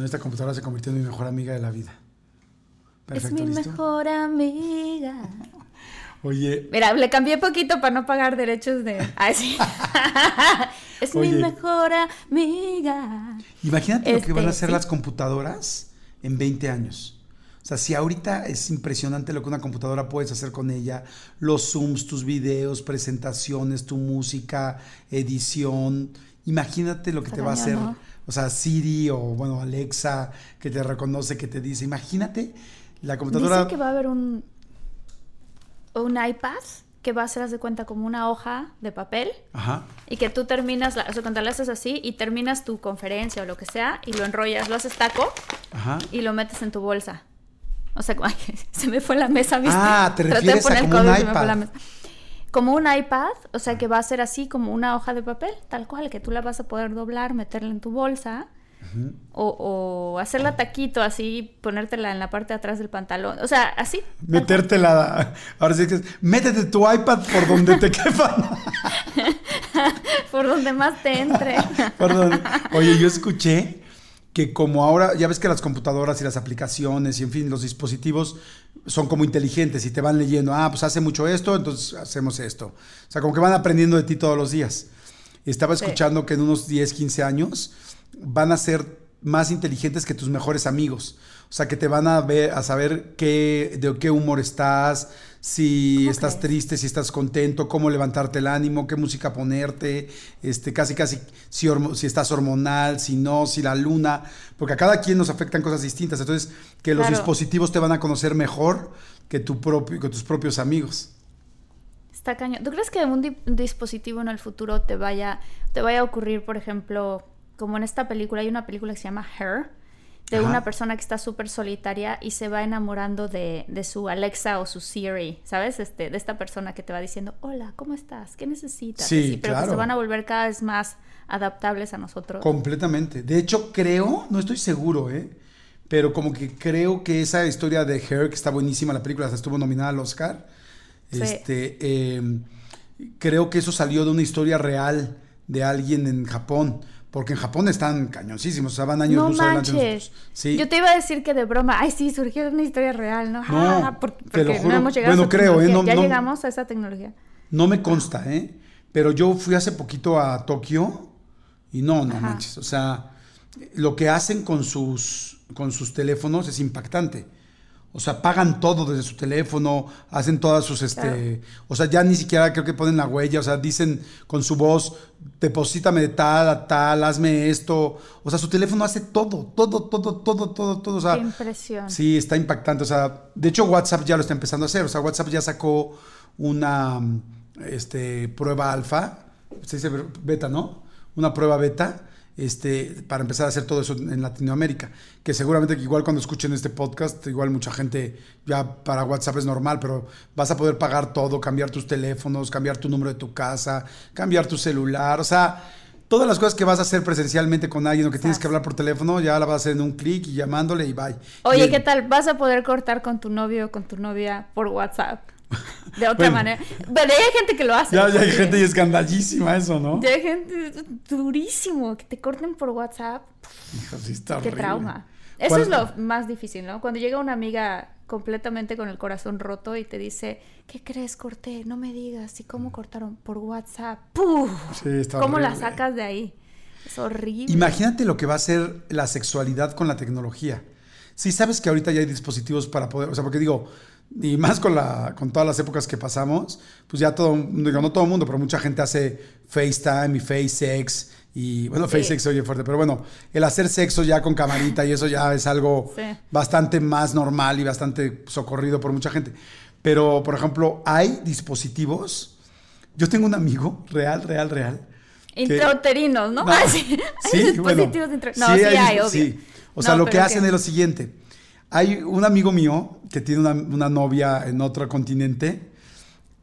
Esta computadora se convirtió en mi mejor amiga de la vida. Perfecto, es mi mejor amiga. Oye. Mira, le cambié poquito para no pagar derechos de. Ah, sí. es mi mejor amiga. Imagínate lo que van a hacer las computadoras en 20 años. O sea, si ahorita es impresionante lo que una computadora puedes hacer con ella, los zooms, tus videos, presentaciones, tu música, edición, imagínate lo que te va a hacer o sea, Siri o, bueno, Alexa, que te reconoce, que te dice, imagínate, la computadora... Dice que va a haber un, un iPad que va a ser, haz de cuenta, como una hoja de papel. Ajá. Y que tú terminas, o sea, cuando lo haces así y terminas tu conferencia o lo que sea y lo enrollas, lo haces taco Ajá. y lo metes en tu bolsa. O sea, se me fue la mesa, ¿viste? Ah, te refieres a como un iPad como un iPad, o sea que va a ser así como una hoja de papel, tal cual, que tú la vas a poder doblar, meterla en tu bolsa. o, o, hacerla taquito así, ponértela en la parte de atrás del pantalón. O sea, así. Metértela. Ahora sí que métete tu iPad por donde te quepa. por donde más te entre. Perdón. Oye, yo escuché que como ahora, ya ves que las computadoras y las aplicaciones y en fin, los dispositivos son como inteligentes y te van leyendo, ah, pues hace mucho esto, entonces hacemos esto. O sea, como que van aprendiendo de ti todos los días. Estaba escuchando que en unos 10, 15 años van a ser más inteligentes que tus mejores amigos. O sea, que te van a ver, a saber qué, de qué humor estás, si estás triste, si estás contento, cómo levantarte el ánimo, qué música ponerte, este, casi, casi, si, si estás hormonal, si no, si la luna, porque a cada quien nos afectan cosas distintas. Entonces, que los dispositivos te van a conocer mejor que, tu propio, que tus propios amigos. Está cañón. ¿Tú crees que un, dispositivo en el futuro te vaya, te vaya a ocurrir, por ejemplo, como en esta película, hay una película que se llama Her? de una persona que está súper solitaria y se va enamorando de, su Alexa o su Siri, ¿sabes? Este, de esta persona que te va diciendo, hola, ¿cómo estás? ¿Qué necesitas? Sí, pero que se van a volver cada vez más adaptables a nosotros. Completamente. De hecho, creo, no estoy seguro, ¿eh? Pero como que creo que esa historia de Her, que está buenísima, la película estuvo nominada al Oscar, este, em, creo que eso salió de una historia real de alguien en Japón porque en Japón están cañoncísimos, o sea, van años no luz manches. Sí. Yo te iba a decir que de broma, ay, sí, surgió una historia real, ¿no? No, ah, porque lo no hemos llegado bueno, a creo, ¿eh? ya llegamos a esa tecnología. No me consta, ¿eh? Pero yo fui hace poquito a Tokio y no, no manches. O sea, lo que hacen con sus, con sus teléfonos es impactante. O sea, pagan todo desde su teléfono, hacen todas sus, este, o sea, ya ni siquiera creo que ponen la huella, o sea, dicen con su voz, deposítame de tal a tal, hazme esto. O sea, su teléfono hace todo, todo, todo, todo, todo, todo. O sea, Qué impresión. Sí, está impactante. O sea, de hecho, WhatsApp ya lo está empezando a hacer. O sea, WhatsApp ya sacó una este, prueba alfa, se dice beta, ¿no? Una prueba beta este, para empezar a hacer todo eso en Latinoamérica. Que seguramente que igual cuando escuchen este podcast, igual mucha gente ya para WhatsApp es normal, pero vas a poder pagar todo, cambiar tus teléfonos, cambiar tu número de tu casa, cambiar tu celular, o sea, todas las cosas que vas a hacer presencialmente con alguien o que tienes que hablar por teléfono, ya la vas a hacer en un clic y llamándole y bye. Oye, ¿qué tal? ¿Vas a poder cortar con tu novio o con tu novia por WhatsApp? De otra manera. Pero hay gente que lo hace. Ya, hay gente y escandalísima eso, ¿no? Ya hay gente durísimo, que te corten por WhatsApp. Hijo, sí está Qué trauma. Eso es lo más difícil, ¿no? Cuando llega una amiga completamente con el corazón roto y te dice, ¿qué crees, corté? No me digas. ¿Y cómo cortaron? Por WhatsApp. ¡Puf! Sí, está ¿Cómo la sacas de ahí? Es horrible. Imagínate lo que va a ser la sexualidad con la tecnología. Sí, sabes que ahorita ya hay dispositivos para poder, o sea, porque digo, y más con, la, con todas las épocas que pasamos, pues ya todo, digo, no todo el mundo, pero mucha gente hace FaceTime y FaceSex. Y bueno, FaceSex oye fuerte, pero bueno, el hacer sexo ya con camarita y eso ya es algo bastante más normal y bastante socorrido por mucha gente. Pero, por ejemplo, hay dispositivos. Yo tengo un amigo real, real, real, Intrauterinos, ¿no? No. Ah, sí. Sí, Hay bueno, dispositivos intra- No, sí sí, hay- hay, obvio. sí. O sea, No, lo que hacen es lo siguiente. Hay un amigo mío que tiene una, una novia en otro continente,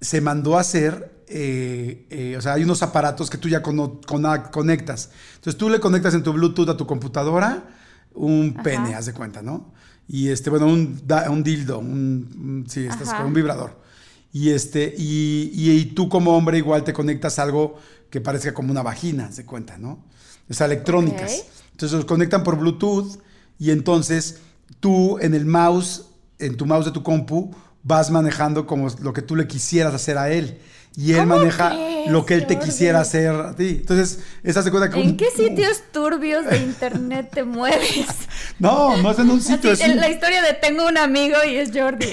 se mandó a hacer, eh, eh, o sea, hay unos aparatos que tú ya cono- cona- conectas. Entonces tú le conectas en tu Bluetooth a tu computadora un Ajá. pene, haz de cuenta, ¿no? Y este, bueno, un, dildo, un, sí, estás con un vibrador. Y este, y, y- y tú como hombre igual te conectas a algo que parezca como una vagina, haz de cuenta, ¿no? O sea, electrónicas. Entonces los conectan por Bluetooth y entonces tú en el mouse, en tu mouse de tu compu, vas manejando como lo que tú le quisieras hacer a él. Y él ¿Cómo maneja crees, lo que él te Jordi? quisiera hacer a ti. Entonces, esa se cuenta que ¿En un- qué sitios turbios de internet te mueves? No, no es en un Así, sitio, es en un, la historia de tengo un amigo y es Jordi.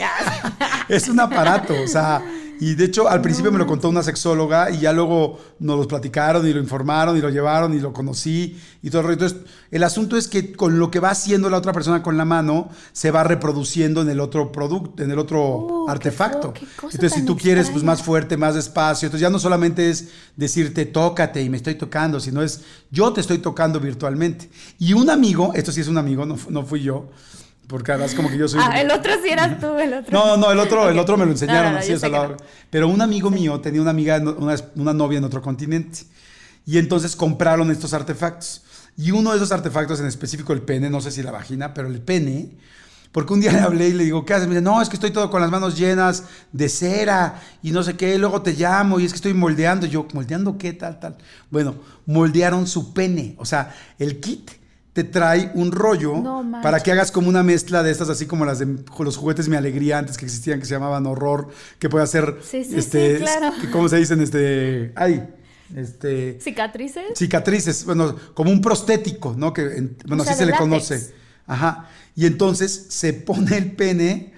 Es un aparato, o sea, y de hecho al principio me lo contó una sexóloga y ya luego nos lo platicaron y lo informaron y lo llevaron y lo conocí y todo el rollo. Entonces, el asunto es que con lo que va haciendo la otra persona con la mano, se va reproduciendo en el otro producto, en el otro Uh, qué artefacto. feo, qué cosa Entonces, si tú quieres, pues más fuerte, más despacio. Entonces, ya no solamente es decirte, tócate y me estoy tocando, sino es yo te estoy tocando virtualmente. Y un amigo, esto sí es un amigo, no, no fui yo, porque además como que yo soy... Ah, el otro sí eras tú, el otro. No, no, el otro, el otro me lo enseñaron No, no, no, así, la- pero un amigo mío tenía una amiga, una, una novia en otro continente. Y entonces compraron estos artefactos. Y uno de esos artefactos en específico, el pene, no sé si la vagina, pero el pene, porque un día le hablé y le digo, ¿qué haces? Me dice, no, es que estoy todo con las manos llenas de cera y no sé qué, y luego te llamo y es que estoy moldeando. Y yo, ¿moldeando qué? Tal, tal. Bueno, moldearon su pene. O sea, el kit te trae un rollo No para que hagas como una mezcla de estas, así como las de los juguetes Mi Alegría antes que existían, que se llamaban Horror, que puede hacer, Sí, sí, este, sí, claro. ¿cómo se dicen? Este, ay, este, ¿Cicatrices? cicatrices, bueno, como un prostético, ¿no? Que, en- bueno, O sea, así se le conoce. Ajá. Y entonces se pone el pene,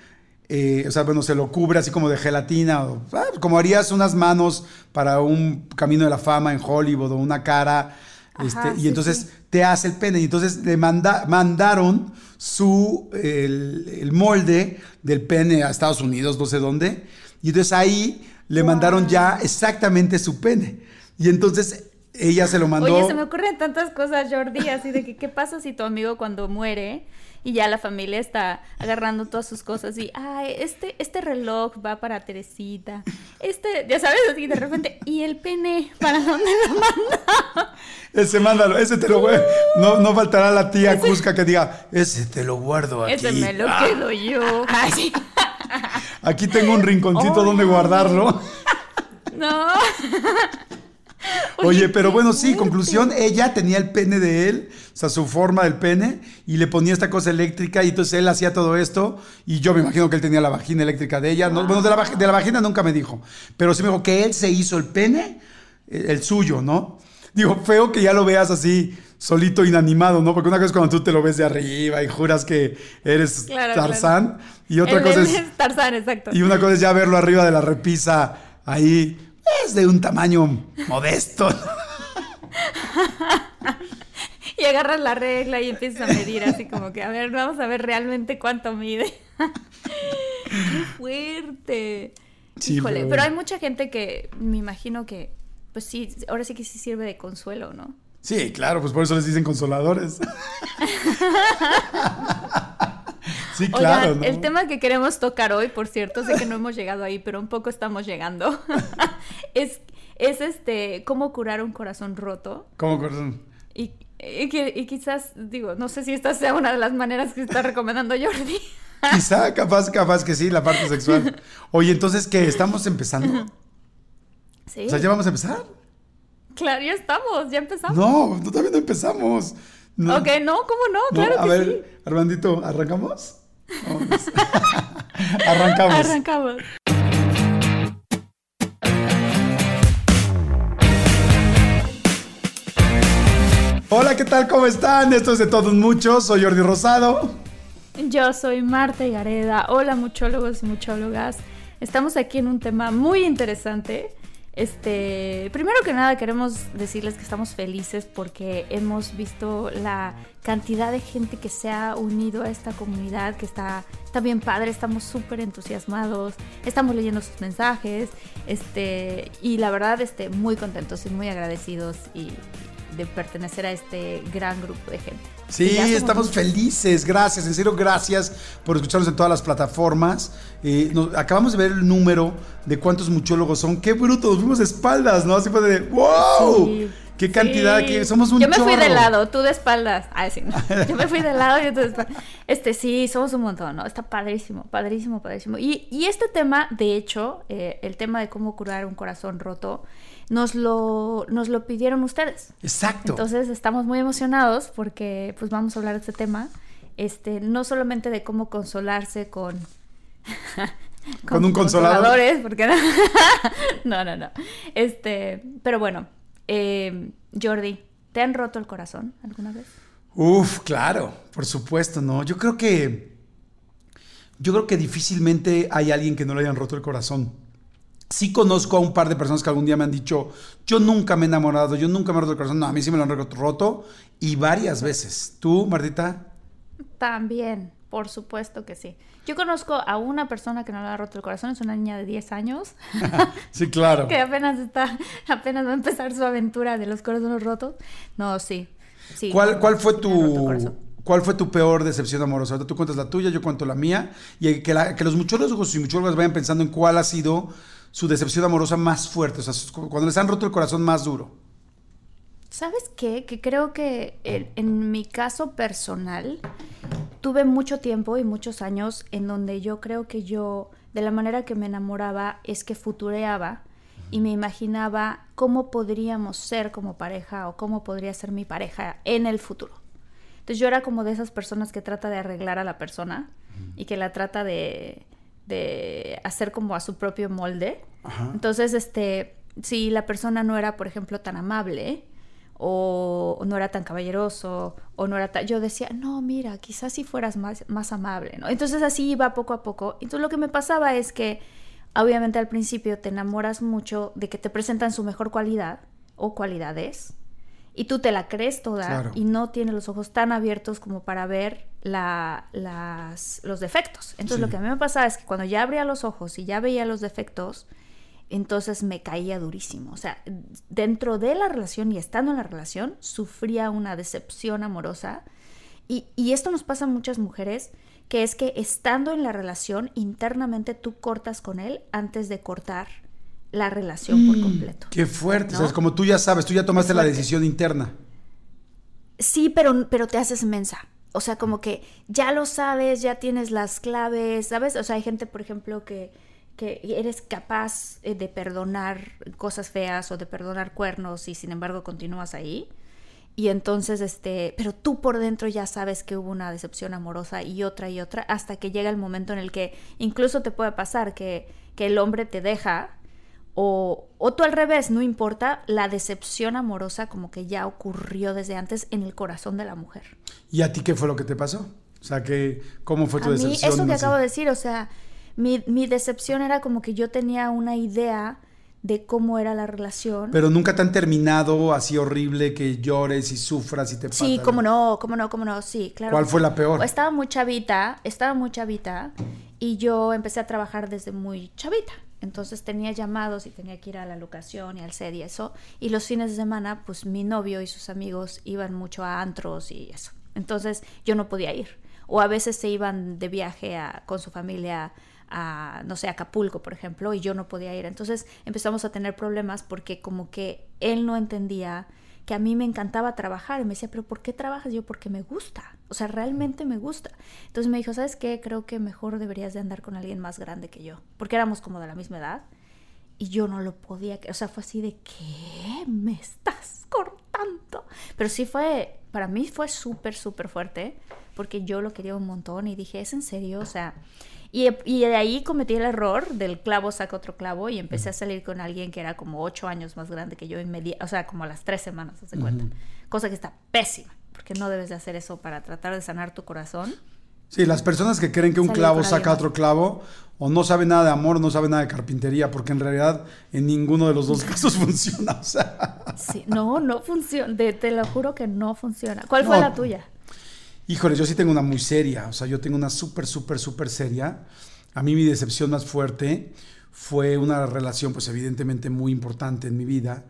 eh, o sea, bueno, se lo cubre así como de gelatina, o, ah, como harías unas manos para un camino de la fama en Hollywood o una cara. Ajá, este, y entonces sí. te hace el pene. Y entonces le manda, mandaron su, el, el molde del pene a Estados Unidos, no sé dónde. Y entonces ahí le mandaron ya exactamente su pene. Y entonces ella se lo mandó. Oye, se me ocurren tantas cosas, Jordi, así de que qué pasa si tu amigo cuando muere y ya la familia está agarrando todas sus cosas y, ay, este, este reloj va para Teresita, este, ya sabes, así de repente, y el pene, ¿para dónde lo manda? Ese mándalo, ese te lo voy. No, no faltará la tía Cusca que diga, ese te lo guardo aquí. Ese me lo Ah, quedo yo. Ay, aquí tengo un rinconcito donde guardarlo. No. Oye, pero bueno, sí, conclusión, ella tenía el pene de él, o sea, su forma del pene, y le ponía esta cosa eléctrica, y entonces él hacía todo esto, y yo me imagino que él tenía la vagina eléctrica de ella. No, bueno, de la, de la vagina nunca me dijo, pero sí me dijo que él se hizo el pene, eh, el suyo, ¿no? Digo, feo que ya lo veas así, solito, inanimado, ¿no? Porque una cosa es cuando tú te lo ves de arriba y juras que eres Claro, Tarzán, y otra El- cosa es... Tarzán, exacto. Y una cosa es ya verlo arriba de la repisa, ahí, es de un tamaño modesto. Y agarras la regla y empiezas a medir así como que, a ver, vamos a ver realmente cuánto mide. ¡Qué fuerte! Sí, Híjole, pero pero, hay mucha gente que me imagino que, pues sí, ahora sí que sí sirve de consuelo, ¿no? Sí, claro, pues por eso les dicen consoladores. sí, claro. Oigan, ¿no? el tema que queremos tocar hoy, por cierto, sé que no hemos llegado ahí, pero un poco estamos llegando. es, es este, cómo curar un corazón roto. ¿Cómo corazón? Y, y y quizás, digo, no sé si esta sea una de las maneras que está recomendando Jordi. Quizá, capaz, capaz que sí, la parte sexual. Oye, entonces, ¿qué? ¿Estamos empezando? Sí, O sea, ¿ya vamos a empezar? claro, ya estamos, ya empezamos. No, no, todavía no empezamos. No, Ok, no, ¿cómo no? no, Claro a que ver, sí. Armandito, ¿arrancamos? Vamos. Arrancamos. Arrancamos. Hola, ¿qué tal? ¿Cómo están? Esto es de todos muchos. Soy Jordi Rosado. Yo soy Marta Gareda. Hola, muchólogos y muchólogas. Estamos aquí en un tema muy interesante. Este, primero que nada queremos decirles que estamos felices porque hemos visto la cantidad de gente que se ha unido a esta comunidad, que está, está bien padre, estamos súper entusiasmados, estamos leyendo sus mensajes, este, y la verdad, este, muy contentos y muy agradecidos y, de pertenecer a este gran grupo de gente. Sí, estamos felices, gracias, en serio, gracias por escucharnos en todas las plataformas. Eh, acabamos de ver el número de cuántos muchólogos son. ¡Qué bruto! Nos fuimos de espaldas, ¿no? Así fue de ¡Wow! ¡Qué cantidad! Que somos un Yo me fui de lado, tú de espaldas. Ah, sí, Yo me fui de lado y tú de espaldas. Este, sí, somos un montón, ¿no? Está padrísimo, padrísimo, padrísimo. Y, y este tema, de hecho, eh, el tema de cómo curar un corazón roto, nos lo, nos lo pidieron ustedes. Exacto. Entonces estamos muy emocionados porque pues vamos a hablar de este tema. Este, no solamente de cómo consolarse con... con, un consolador. Porque no, no, no. Este, pero bueno, eh, Jordi, ¿te han roto el corazón alguna vez? Uf, claro, por supuesto, no. Yo creo que yo creo que difícilmente hay alguien que no le hayan roto el corazón. Sí conozco a un par de personas que algún día me han dicho, yo nunca me he enamorado, yo nunca me he roto el corazón. No, a mí sí me lo han roto y varias veces. ¿Tú, Martita? También, por supuesto que sí. Yo conozco a una persona que no le ha roto el corazón, es una niña de 10 años. sí, claro. que apenas está, apenas va a empezar su aventura de los corazones rotos. No, sí. sí ¿Cuál, cuál fue tu ¿Cuál fue tu peor decepción amorosa? Ahorita tú cuentas la tuya, yo cuento la mía. Y que, que los muchólogos y muchólogas vayan pensando en cuál ha sido su decepción amorosa más fuerte, o sea, cuando les han roto el corazón más duro. ¿Sabes qué? Que creo que en, mi caso personal tuve mucho tiempo y muchos años en donde yo creo que yo, de la manera que me enamoraba, es que futureaba y me imaginaba cómo podríamos ser como pareja o cómo podría ser mi pareja en el futuro. Entonces yo era como de esas personas que trata de arreglar a la persona y que la trata de, de hacer como a su propio molde. Entonces, este, si la persona no era, por ejemplo, tan amable, o, no era tan caballeroso, o no era tan... Yo decía, no, mira, quizás si fueras más, más amable, ¿no? Entonces así iba poco a poco. Entonces lo que me pasaba es que, obviamente al principio te enamoras mucho de que te presentan su mejor cualidad o cualidades, y tú te la crees toda y no tienes los ojos tan abiertos como para ver la, las, los defectos. Entonces lo que a mí me pasaba es que cuando ya abría los ojos y ya veía los defectos, entonces me caía durísimo. O sea, dentro de la relación y estando en la relación, sufría una decepción amorosa. Y, y esto nos pasa a muchas mujeres, que es que estando en la relación, internamente tú cortas con él antes de cortar la relación por mm, completo. Qué fuerte. O sea, es como tú ya sabes, tú ya tomaste la decisión interna. Sí, pero, pero te haces mensa. O sea, como que ya lo sabes, ya tienes las claves, ¿sabes? O sea, hay gente, por ejemplo, que, que eres capaz eh, de perdonar cosas feas o de perdonar cuernos y sin embargo continúas ahí. Y entonces, este, pero tú por dentro ya sabes que hubo una decepción amorosa y otra y otra, hasta que llega el momento en el que incluso te puede pasar que, que el hombre te deja o, o, tú al revés, no importa, la decepción amorosa como que ya ocurrió desde antes en el corazón de la mujer. ¿Y a ti qué fue lo que te pasó? O sea, que, ¿cómo fue tu a Mí, eso que acabo de decir, o sea, mi, mi, decepción era como que yo tenía una idea de cómo era la relación. Pero nunca te han terminado así horrible que llores y sufras y te Sí, cómo no, cómo no, cómo no, sí, claro. ¿Cuál fue la peor? Estaba muy chavita, estaba muy chavita y yo empecé a trabajar desde muy chavita. Entonces tenía llamados y tenía que ir a la locación y al set y eso. Y los fines de semana, pues mi novio y sus amigos iban mucho a antros y eso. Entonces yo no podía ir. O a veces se iban de viaje con su familia a, no sé, Acapulco, por ejemplo, y yo no podía ir. Entonces empezamos a tener problemas porque como que él no entendía que a mí me encantaba trabajar. Y me decía, pero ¿por qué trabajas? Yo, porque me gusta. O sea, realmente me gusta. Entonces me dijo, ¿sabes qué? Creo que mejor deberías de andar con alguien más grande que yo. Porque éramos como de la misma edad. Y yo no lo podía, o sea, fue así de, ¿qué? ¿Me estás cortando? Pero sí fue, para mí fue súper, súper fuerte, porque yo lo quería un montón y dije, ¿es en serio? O sea, y, de ahí cometí el error del clavo saca otro clavo y empecé a salir con alguien que era como ocho años más grande que yo, o sea, como a las tres semanas, se cuenta. Cosa que está pésima, porque no debes de hacer eso para tratar de sanar tu corazón. Sí, las personas que creen que un clavo saca otro clavo, o no saben nada de amor, no saben nada de carpintería, porque en realidad en ninguno de los dos casos funciona. O sea. Sí, no, no funciona. te lo juro que no funciona. ¿Cuál fue la tuya? Híjole, yo sí tengo una muy seria. O sea, yo tengo una súper, súper, súper seria. A mí mi decepción más fuerte fue una relación, pues evidentemente muy importante en mi vida.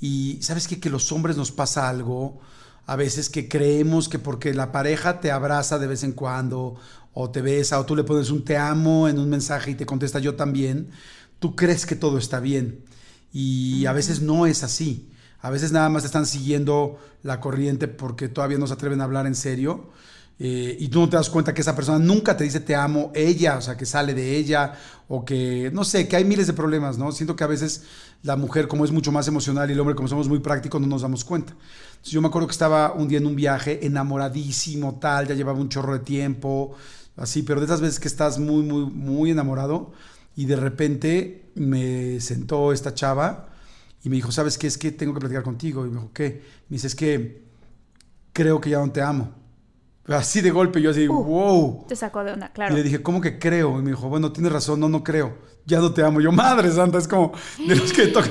Y sabes qué? que los hombres nos pasa algo a veces que creemos que porque la pareja te abraza de vez en cuando o te besa o tú le pones un te amo en un mensaje y te contesta yo también, tú crees que todo está bien. Y a veces no es así. A veces nada más están siguiendo la corriente porque todavía no se atreven a hablar en serio. Eh, y tú no te das cuenta que esa persona nunca te dice te amo, ella, o sea, que sale de ella, o que, no sé, que hay miles de problemas, ¿no? Siento que a veces la mujer, como es mucho más emocional y el hombre, como somos muy prácticos, no nos damos cuenta. yo me acuerdo que estaba un día en un viaje, enamoradísimo, tal, ya llevaba un chorro de tiempo, así, pero de esas veces que estás muy, muy, muy enamorado, y de repente me sentó esta chava y me dijo, ¿sabes qué? Es que tengo que platicar contigo. Y me dijo, ¿qué? Me dice, es que creo que ya no te amo. Así de golpe, yo así, wow. Te sacó de una, claro. Y le dije, ¿cómo que creo? Y me dijo, bueno, tienes razón, no, no creo. Ya no te amo. Yo, madre santa, es como de los que tocan.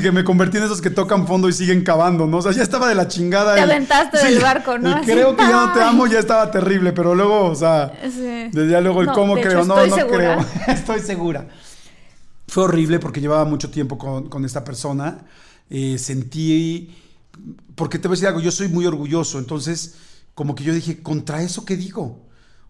que me convertí en esos que tocan fondo y siguen cavando, ¿no? O sea, ya estaba de la chingada. Te aventaste del barco, ¿no? creo que ya no te amo, ya estaba terrible, pero luego, o sea, sí. desde luego el cómo creo, no, no creo. estoy segura. Fue horrible porque llevaba mucho tiempo con, con esta persona. Eh, sentí. Porque te voy a decir algo, yo soy muy orgulloso, entonces como que yo dije, ¿contra eso qué digo?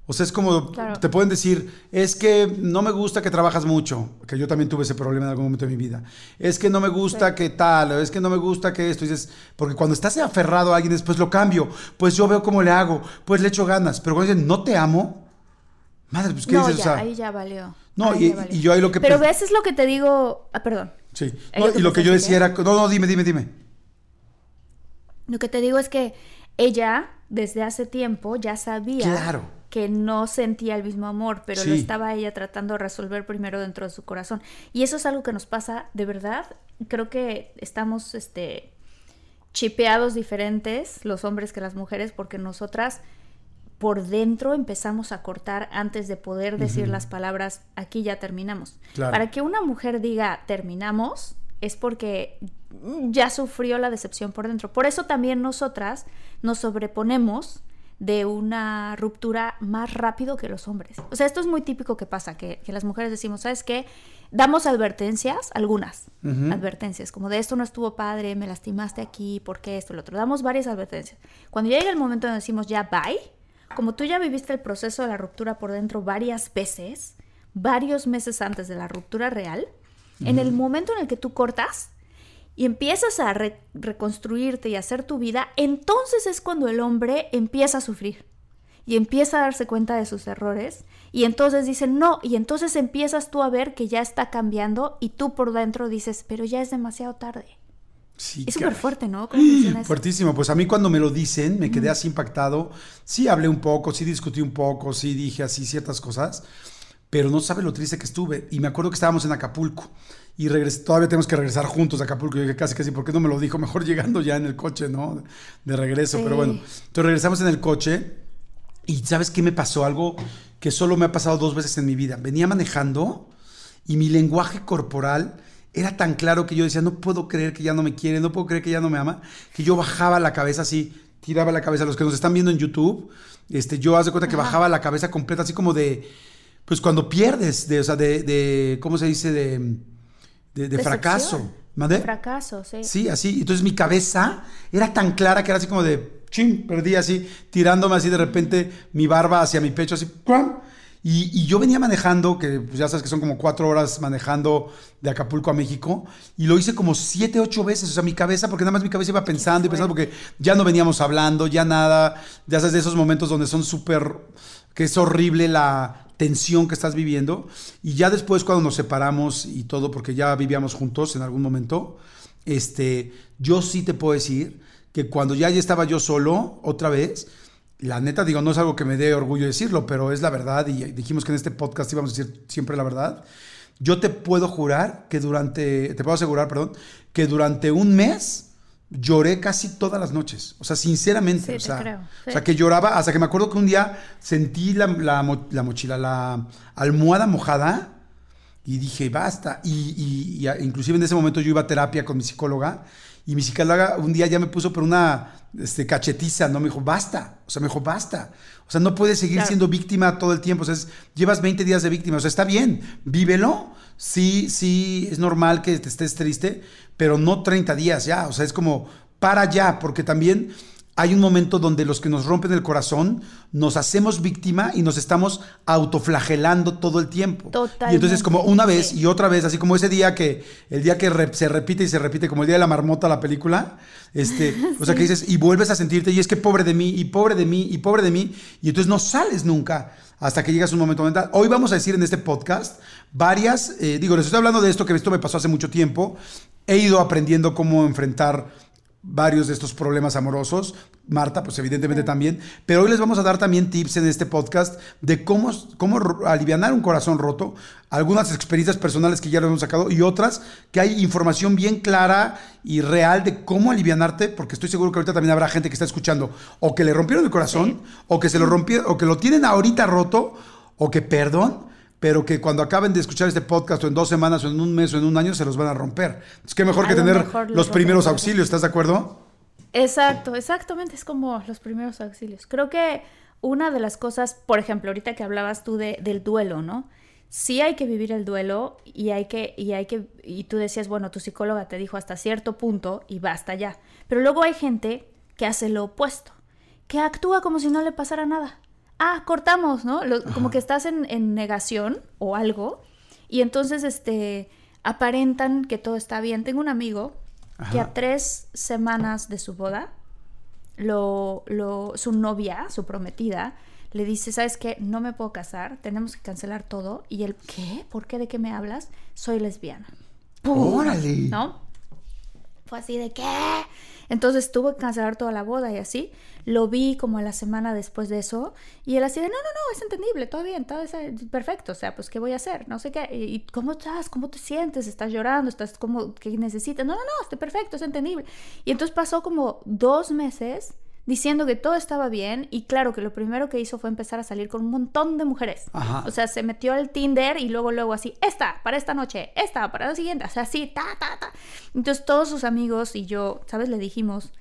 O sea, es como, te pueden decir, es que no me gusta que trabajas mucho, que yo también tuve ese problema en algún momento de mi vida. Es que no me gusta que tal, es que no me gusta que esto. dices, porque cuando estás aferrado a alguien, después lo cambio, pues yo veo cómo le hago, pues le echo ganas. Pero cuando dicen, no te amo, madre, pues ¿qué no, dices? Ya, ahí ya valió. No, y, yo ahí lo que. Pero ves, es lo que te digo. Ah, perdón. Sí. y lo que yo decía era. No, no, dime, dime, dime. Lo que te digo es que ella desde hace tiempo ya sabía que no sentía el mismo amor, pero lo estaba ella tratando de resolver primero dentro de su corazón. Y eso es algo que nos pasa de verdad. Creo que estamos este, chipeados diferentes, los hombres que las mujeres, porque nosotras por dentro empezamos a cortar antes de poder decir las palabras, aquí ya terminamos. Para que una mujer diga terminamos, es porque ya sufrió la decepción por dentro. Por eso también nosotras nos sobreponemos de una ruptura más rápido que los hombres. O sea, esto es muy típico que pasa, que, las mujeres decimos, ¿sabes qué? Damos advertencias, algunas advertencias, como de esto no estuvo padre, me lastimaste aquí, ¿por qué esto, lo otro? Damos varias advertencias. Cuando llega el momento donde decimos ya bye, como tú ya viviste el proceso de la ruptura por dentro varias veces, varios meses antes de la ruptura real, en el momento en el que tú cortas y empiezas a reconstruirte y hacer tu vida, entonces es cuando el hombre empieza a sufrir y empieza a darse cuenta de sus errores y entonces dice no y entonces empiezas tú a ver que ya está cambiando y tú por dentro dices pero ya es demasiado tarde. Sí, es súper fuerte, ¿no? Fuertísimo. Pues a mí cuando me lo dicen me quedé así impactado. Sí hablé un poco, sí discutí un poco, sí dije así ciertas cosas pero no sabe lo triste que estuve. Y me acuerdo que estábamos en Acapulco y todavía tenemos que regresar juntos a Acapulco. Y dije casi, casi, ¿por qué no me lo dijo? Mejor llegando ya en el coche, ¿no? De regreso, pero bueno. Entonces regresamos en el coche y ¿sabes qué me pasó? Algo que solo me ha pasado dos veces en mi vida. Venía manejando y mi lenguaje corporal era tan claro que yo decía, no puedo creer que ya no me quiere, no puedo creer que ya no me ama, que yo bajaba la cabeza así, tiraba la cabeza. Los que nos están viendo en YouTube, este, yo hace cuenta que bajaba la cabeza completa, así como de pues cuando pierdes, de, o sea, de, de ¿cómo se dice? De, de, fracaso. ¿Madre? Fracaso, sí. Sí, así. Entonces mi cabeza era tan clara que era así como de, ching, perdí así, tirándome así de repente mi barba hacia mi pecho, así, y, y, yo venía manejando, que pues ya sabes que son como cuatro horas manejando de Acapulco a México, y lo hice como siete, ocho veces, o sea, mi cabeza, porque nada más mi cabeza iba pensando y pensando, porque ya no veníamos hablando, ya nada, ya sabes, de esos momentos donde son súper, que es horrible la, tensión que estás viviendo. Y ya después cuando nos separamos y todo, porque ya vivíamos juntos en algún momento, este, yo sí te puedo decir que cuando ya, ya estaba yo solo, otra vez, la neta, digo, no es algo que me dé orgullo decirlo, pero es la verdad y dijimos que en este podcast íbamos a decir siempre la verdad. Yo te puedo jurar que durante, te puedo asegurar, perdón, que durante un mes lloré casi todas las noches. O sea, sinceramente. Sí, o, sea, creo, sí. o sea, que lloraba hasta que me acuerdo que un día sentí la, la mo- la mochila, la almohada mojada y dije, basta. Y, y- inclusive en ese momento yo iba a terapia con mi psicóloga y mi psicóloga un día ya me puso por una este, cachetiza, ¿no? Me dijo, basta. O sea, me dijo, basta. O sea, no puedes seguir Claro. siendo víctima todo el tiempo. O sea, es- llevas 20 días de víctima. O sea, está bien, vívelo. Sí, sí, es normal que te estés triste, pero no 30 días ya. O sea, es como, para ya, porque también hay un momento donde los que nos rompen el corazón nos hacemos víctima y nos estamos autoflagelando todo el tiempo. Totalmente, Y entonces como una vez y otra vez, así como ese día que el día que re- se repite y se repite como el día de la marmota la película, este, o sea que dices y vuelves a sentirte y es que pobre de mí y pobre de mí y pobre de mí y entonces no sales nunca hasta que llegas a un momento mental. Hoy vamos a decir en este podcast varias, eh, digo, les estoy hablando de esto que esto me pasó hace mucho tiempo. He ido aprendiendo cómo enfrentar varios de estos problemas amorosos. Marta, pues evidentemente también. Pero hoy les vamos a dar también tips en este podcast de cómo, cómo aliviar un corazón roto. Algunas experiencias personales que ya lo hemos sacado y otras que hay información bien clara y real de cómo alivianarte, porque estoy seguro que ahorita también habrá gente que está escuchando o que le rompieron el corazón o que se lo rompieron o que lo tienen ahorita roto o que, perdón, pero que cuando acaben de escuchar este podcast o en dos semanas o en un mes o en un año se los van a romper. Es que mejor A que lo tener mejor los primeros auxilios, ¿estás de acuerdo? Exacto, exactamente, es como los primeros auxilios. Creo que una de las cosas, por ejemplo, ahorita que hablabas tú de, del duelo, ¿no? Sí hay que vivir el duelo y hay que, y hay que, y tú decías, bueno, tu psicóloga te dijo hasta cierto punto y basta ya. Pero luego hay gente que hace lo opuesto, que actúa como si no le pasara nada. Ah, cortamos, ¿no? Lo- como que estás en, en negación o algo, y entonces este aparentan que todo está bien. Tengo un amigo que a tres semanas de su boda, lo, lo, su novia, su prometida, le dice, ¿sabes qué? No me puedo casar, tenemos que cancelar todo. Y él, ¿qué? ¿Por qué? ¿De qué me hablas? Soy lesbiana. ¡Órale! ¿No? Fue así de, ¿qué? Entonces tuvo que cancelar toda la boda y así. Lo vi como a la semana después de eso. Y él así de, no, no, no, es entendible, todo bien, todo es eh, perfecto. O sea, pues, ¿qué voy a hacer? No sé qué. ¿Y cómo estás? ¿Cómo te sientes? ¿Estás llorando? ¿Estás como, qué necesitas? No, no, no, está perfecto, es entendible. Y entonces pasó como dos meses diciendo que todo estaba bien y claro que lo primero que hizo fue empezar a salir con un montón de mujeres. Ajá. O sea, se metió al Tinder y luego luego así, esta para esta noche, esta para la siguiente, o sea, así, ta ta ta. Entonces todos sus amigos y yo, ¿sabes? Le dijimos,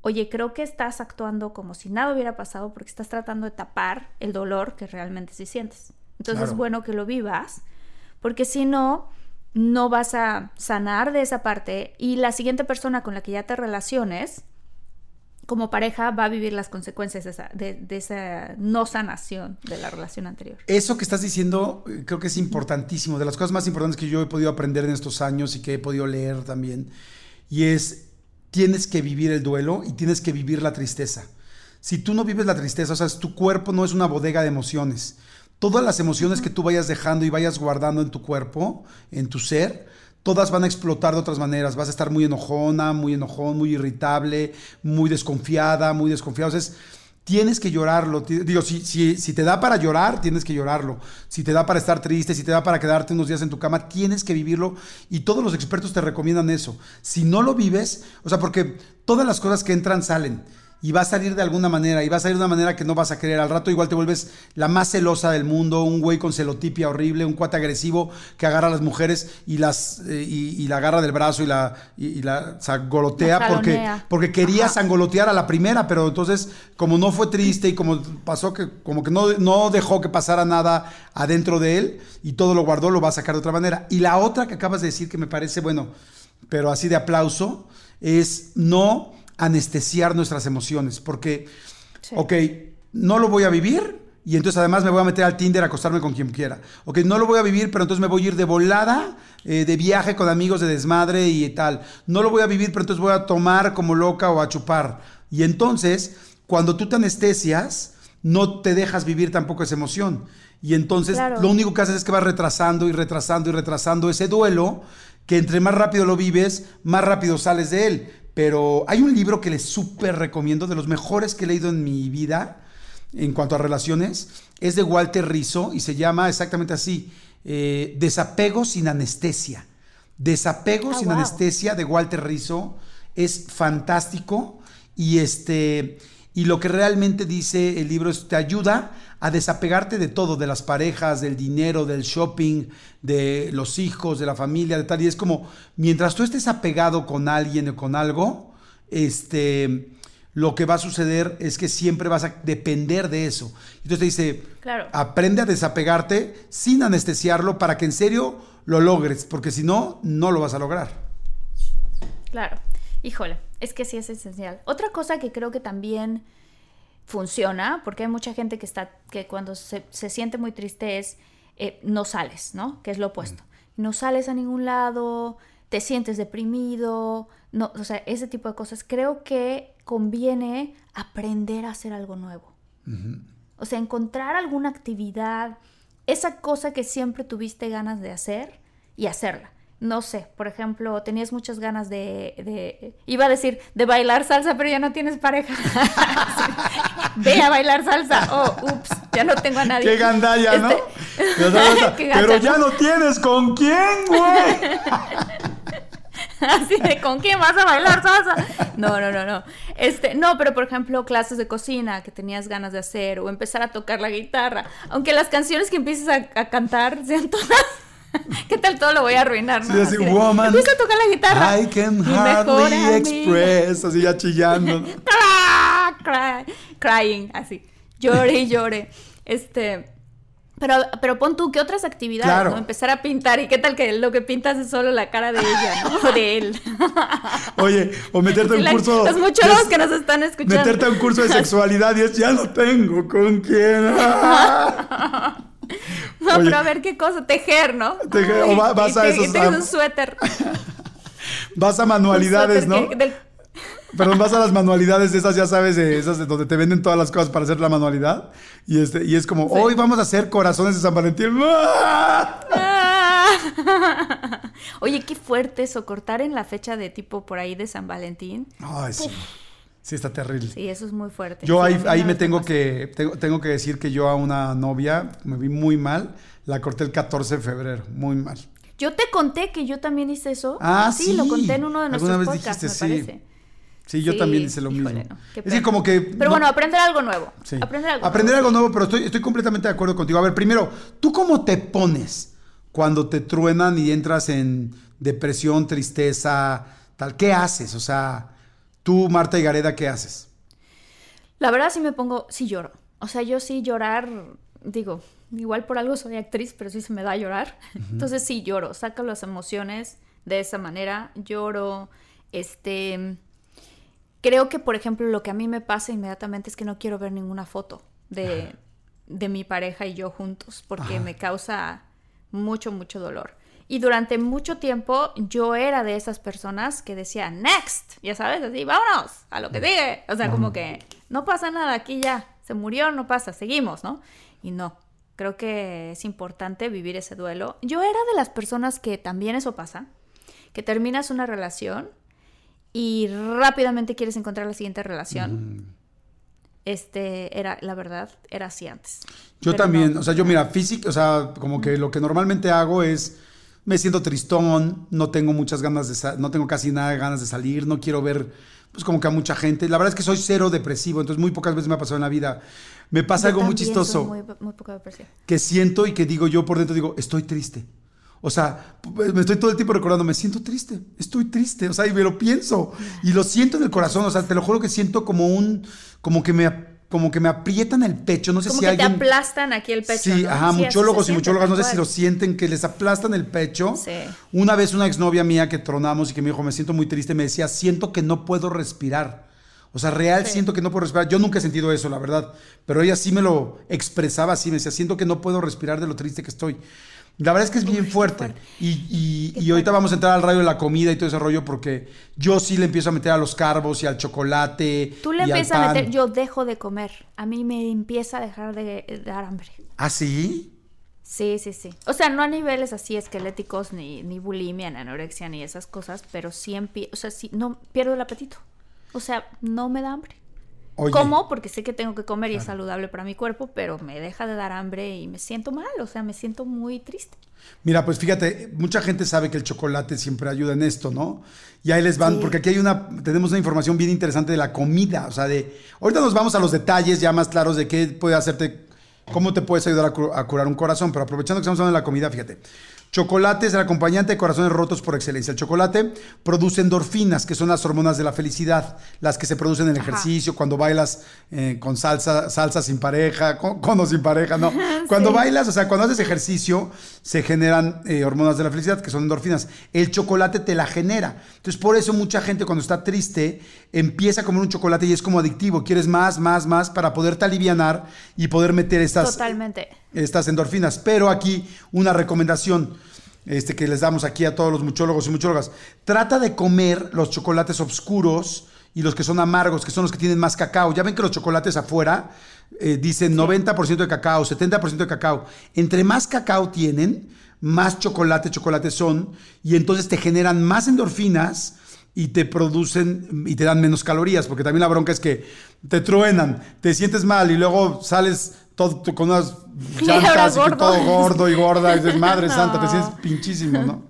"Oye, creo que estás actuando como si nada hubiera pasado porque estás tratando de tapar el dolor que realmente sí sientes." Entonces Claro. es bueno que lo vivas, porque si no no vas a sanar de esa parte y la siguiente persona con la que ya te relaciones como pareja va a vivir las consecuencias de esa, de, de esa no sanación de la relación anterior. Eso que estás diciendo eh, creo que es importantísimo, de las cosas más importantes que yo he podido aprender en estos años y que he podido leer también, y es, tienes que vivir el duelo y tienes que vivir la tristeza. Si tú no vives la tristeza, o sea, tu cuerpo no es una bodega de emociones. Todas las emociones que tú vayas dejando y vayas guardando en tu cuerpo, en tu ser, todas van a explotar de otras maneras. Vas a estar muy enojona, muy enojón, muy irritable, muy desconfiada, muy desconfiado. O sea, es- tienes que llorarlo. Digo, si, si, si te da para llorar, tienes que llorarlo. Si te da para estar triste, si te da para quedarte unos días en tu cama, tienes que vivirlo. Y todos los expertos te recomiendan eso. Si no lo vives, o sea, porque todas las cosas que entran salen. Y va a salir de alguna manera, y va a salir de una manera que no vas a querer. Al rato igual te vuelves la más celosa del mundo, un güey con celotipia horrible, un cuate agresivo que agarra a las mujeres y las eh, y, y la agarra del brazo y la, y, y la porque, porque quería Ajá. sangolotear a la primera, pero entonces, como no fue triste y como pasó que, como que no, no dejó que pasara nada adentro de él y todo lo guardó, lo va a sacar de otra manera. Y la otra que acabas de decir que me parece, bueno, pero así de aplauso, es no anestesiar nuestras emociones, porque, Sí. ok, no lo voy a vivir. Y entonces además me voy a meter al Tinder a acostarme con quien quiera. Ok, no lo voy a vivir, pero entonces me voy a ir de volada, eh, de viaje con amigos, de desmadre y tal. No lo voy a vivir, pero entonces voy a tomar como loca o a chupar. Y entonces, cuando tú te anestesias, no te dejas vivir tampoco esa emoción. Y entonces Claro. lo único que haces es que vas retrasando y retrasando y retrasando ese duelo, que entre más rápido lo vives, más rápido sales de él. Pero hay un libro que les súper recomiendo, de los mejores que he leído en mi vida en cuanto a relaciones, es de Walter Rizzo y se llama exactamente así, eh, Desapego sin anestesia. Desapego Ah, sin wow. anestesia de Walter Rizzo es fantástico y este y lo que realmente dice el libro es te ayuda a desapegarte de todo, de las parejas, del dinero, del shopping, de los hijos, de la familia, de tal. Y es como, mientras tú estés apegado con alguien o con algo, este, lo que va a suceder es que siempre vas a depender de eso. Entonces te dice, Claro. aprende a desapegarte sin anestesiarlo para que en serio lo logres, porque si no, no lo vas a lograr. Claro. Híjole, es que sí es esencial. Otra cosa que creo que también funciona, porque hay mucha gente que está, que cuando se, se siente muy triste es eh, no sales, ¿no? Que es lo opuesto. No sales a ningún lado, te sientes deprimido, no, o sea, ese tipo de cosas. Creo que conviene aprender a hacer algo nuevo. O sea, encontrar alguna actividad, esa cosa que siempre tuviste ganas de hacer y hacerla. No sé, por ejemplo, tenías muchas ganas de, de- iba a decir, de bailar salsa, pero ya no tienes pareja. Ve a bailar salsa. Oh, ups, ya no tengo a nadie. ¡Qué gandalla, ¿no? Este- Qué gacha, Pero ¿no? ya no tienes con quién, güey. Así de, ¿con quién vas a bailar salsa? No, no, no, no. Este, no, pero por ejemplo, clases de cocina que tenías ganas de hacer o empezar a tocar la guitarra. Aunque las canciones que empieces a, a cantar sean todas... ¿Qué tal todo lo voy a arruinar? Sí, así, Así de, woman. Empieza a tocar la guitarra. I can hardly express. Así ya chillando. cry- crying, así. Llore y llore. Este. Pero, pero pon tú, ¿qué otras actividades? Claro. ¿no? Empezar a pintar. ¿Y qué tal que lo que pintas es solo la cara de ella, ¿no? O de él. Oye, o meterte a un curso. los muchólogos de- que nos están escuchando. Meterte a un curso de sexualidad y es ya lo tengo con quién. No, Oye. pero a ver qué cosa, tejer, ¿no? Tejer, o va- vas y a te- esos, ah, un suéter. Vas a manualidades, ¿no? que- del- Perdón, vas a las manualidades de esas, ya sabes, de esas de donde te venden todas las cosas para hacer la manualidad. Y este, y es como, hoy vamos a hacer corazones de San Valentín. Oye, qué fuerte eso, cortar en la fecha de tipo por ahí de San Valentín. Ay, sí. Sí, está terrible. Sí, eso es muy fuerte. Yo Sí, ahí, ahí me tengo que, tengo, tengo que decir que yo a una novia me vi muy mal. La corté el 14 de febrero, muy mal. Yo te conté que yo también hice eso. Ah, sí. lo conté en uno de Alguna nuestros vez podcasts, dijiste, me sí. parece. Sí, yo Sí, también hice lo híjole, mismo. no, es decir, como que... Pero no- bueno, aprender algo nuevo. Aprender algo Aprender nuevo. algo nuevo, pero estoy, estoy completamente de acuerdo contigo. A ver, primero, ¿tú cómo te pones cuando te truenan y entras en depresión, tristeza, tal? ¿Qué haces? O sea, tú, Marta y Gareda, ¿qué haces? La verdad sí me pongo, sí lloro. O sea, yo sí llorar, digo, igual por algo soy actriz, pero sí se me da a llorar. Entonces sí lloro, saco las emociones de esa manera, lloro, este... Creo que, por ejemplo, lo que a mí me pasa inmediatamente es que no quiero ver ninguna foto de, de mi pareja y yo juntos, porque me causa mucho, mucho dolor. Y durante mucho tiempo yo era de esas personas que decía, next, ya sabes, así, vámonos, a lo que sigue. O sea, como que no pasa nada, aquí ya, se murió, no pasa, seguimos, ¿no? Y no, creo que es importante vivir ese duelo. Yo era de las personas que también eso pasa, que terminas una relación y rápidamente quieres encontrar la siguiente relación. Este era, la verdad, era así antes. Yo también, no. o sea, yo mira, físico, o sea, como que lo que normalmente hago es, me siento tristón, no tengo muchas ganas de, no tengo casi nada de ganas de salir, no quiero ver, pues como que a mucha gente. La verdad es que soy cero depresivo, entonces muy pocas veces me ha pasado en la vida. Me pasa Yo algo muy chistoso. soy Muy, muy poco depresiva. que siento y que digo yo por dentro, digo, estoy triste. O sea, me estoy todo el tiempo recordando, me siento triste, estoy triste, o sea, y me lo pienso y lo siento en el corazón, o sea, te lo juro que siento como un, como que me, como que me aprietan el pecho, no sé Como si que alguien... te aplastan aquí el pecho. Sí, ¿no? ajá, Sí, muchólogos y muchólogas, no sé si lo sienten, que les aplastan el pecho. Sí. Una vez una exnovia mía que tronamos y que me dijo, me siento muy triste, me decía, siento que no puedo respirar. O sea, real Sí. siento que no puedo respirar. Yo nunca he sentido eso, la verdad. Pero ella sí me lo expresaba así, me decía, siento que no puedo respirar de lo triste que estoy. La verdad es que es bien fuerte. fuerte. Y, y- y ahorita vamos a entrar al rayo de la comida y todo ese rollo porque yo sí le empiezo a meter a los carbos y al chocolate. Tú le y al empiezas a meter, yo dejo de comer. A mí me empieza a dejar de de dar hambre. ¿Ah, sí? Sí, sí, sí. O sea, no a niveles así esqueléticos, ni, ni bulimia, ni anorexia, ni esas cosas, pero sí, o sea, sí, no, pierdo el apetito. O sea, no me da hambre. Oye, Como porque sé que tengo que comer y es saludable para mi cuerpo, pero me deja de dar hambre y me siento mal, o sea, me siento muy triste. Mira, pues fíjate, mucha gente sabe que el chocolate siempre ayuda en esto, ¿no? Y ahí les van, porque aquí hay una, tenemos una información bien interesante de la comida, o sea, de, ahorita nos vamos a los detalles ya más claros de qué puede hacerte, cómo te puedes ayudar a, a curar un corazón, pero aprovechando que estamos hablando de la comida, fíjate, Chocolate es el acompañante de corazones rotos por excelencia. El chocolate produce endorfinas, que son las hormonas de la felicidad, las que se producen en el ejercicio, cuando bailas eh, con salsa, salsa sin pareja, con, o sin pareja, no. Cuando bailas, o sea, cuando haces ejercicio, se generan eh, hormonas de la felicidad, que son endorfinas. El chocolate te la genera. Entonces, por eso mucha gente cuando está triste empieza a comer un chocolate y es como adictivo. Quieres más, más, más para poderte aliviar y poder meter estas, Totalmente. estas endorfinas. Pero aquí una recomendación este, que les damos aquí a todos los muchólogos y muchólogas. Trata de comer los chocolates oscuros y los que son amargos, que son los que tienen más cacao. Ya ven que los chocolates afuera eh, dicen 90% de cacao, 70% de cacao. Entre más cacao tienen, más chocolate, chocolate son, y entonces te generan más endorfinas y te producen y te dan menos calorías, porque también la bronca es que te truenan, te sientes mal y luego sales todo con unas llantas y todo gordo y gorda y dices, madre santa, te sientes pinchísimo, ¿no?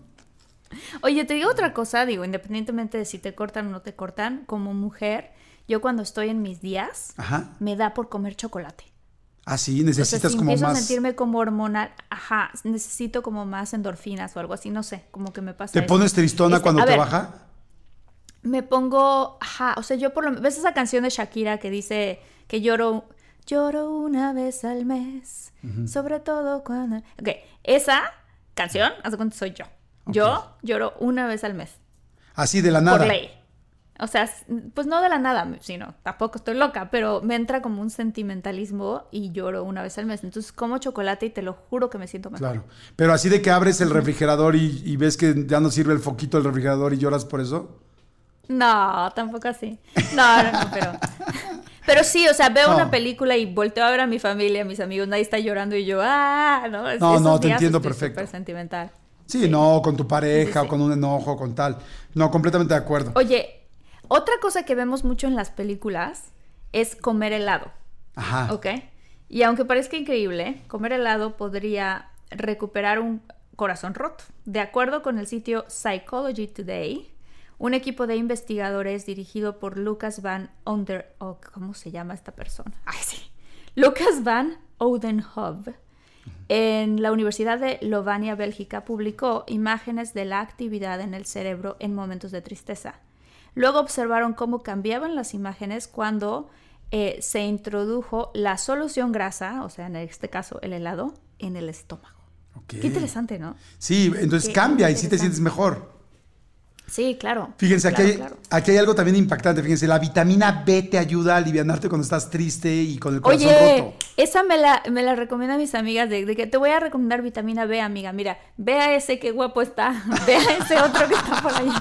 Oye, te digo otra cosa, digo, independientemente de si te cortan o no te cortan, como mujer, yo cuando estoy en mis días, me da por comer chocolate. Ah, sí, necesitas como empiezo más. a sentirme como hormonal, ajá, necesito como más endorfinas o algo así, no sé, como que me pasa. ¿Te pones tristona este, cuando te baja? me pongo, ajá, o sea, yo por lo ¿ves esa canción de Shakira que dice que lloro, lloro una vez al mes, sobre todo cuando... Ok, esa canción, ¿hace cuánto soy yo? Yo lloro una vez al mes. Así de la nada. Por ley. O sea, pues no de la nada, sino tampoco estoy loca, pero me entra como un sentimentalismo y lloro una vez al mes. Entonces como chocolate y te lo juro que me siento mejor. Claro. Pero así de que abres el refrigerador y, y ves que ya no sirve el foquito del refrigerador y lloras por eso. No, tampoco así. No, no, no, pero. Pero sí, o sea, veo una película y volteo a ver a mi familia, a mis amigos, nadie está llorando y yo, ah, no. no, no, te entiendo perfecto. Súper sentimental. Sí, no, con tu pareja o con un enojo, con tal. No, completamente de acuerdo. Oye, otra cosa que vemos mucho en las películas es comer helado. Ajá. ¿Ok? Y aunque parezca increíble, comer helado podría recuperar un corazón roto. De acuerdo con el sitio Psychology Today, un equipo de investigadores dirigido por Lucas Van Onder... Oh, ¿Cómo se llama esta persona? Ay, sí. Lucas Van Oudenhoven en la Universidad de Lovania, Bélgica, publicó imágenes de la actividad en el cerebro en momentos de tristeza. Luego observaron cómo cambiaban las imágenes cuando eh, se introdujo la solución grasa, o sea, en este caso el helado, en el estómago. Qué interesante, ¿no? Sí, entonces cambia y sí te sientes mejor. Sí, claro. Fíjense, aquí, hay, aquí hay algo también impactante. Fíjense, la vitamina B te ayuda a alivianarte cuando estás triste y con el corazón Oye, roto. Esa me la, me la recomiendan mis amigas de, que te voy a recomendar vitamina B, amiga. Mira, ve a ese que guapo está. Ve a ese otro que está por ahí.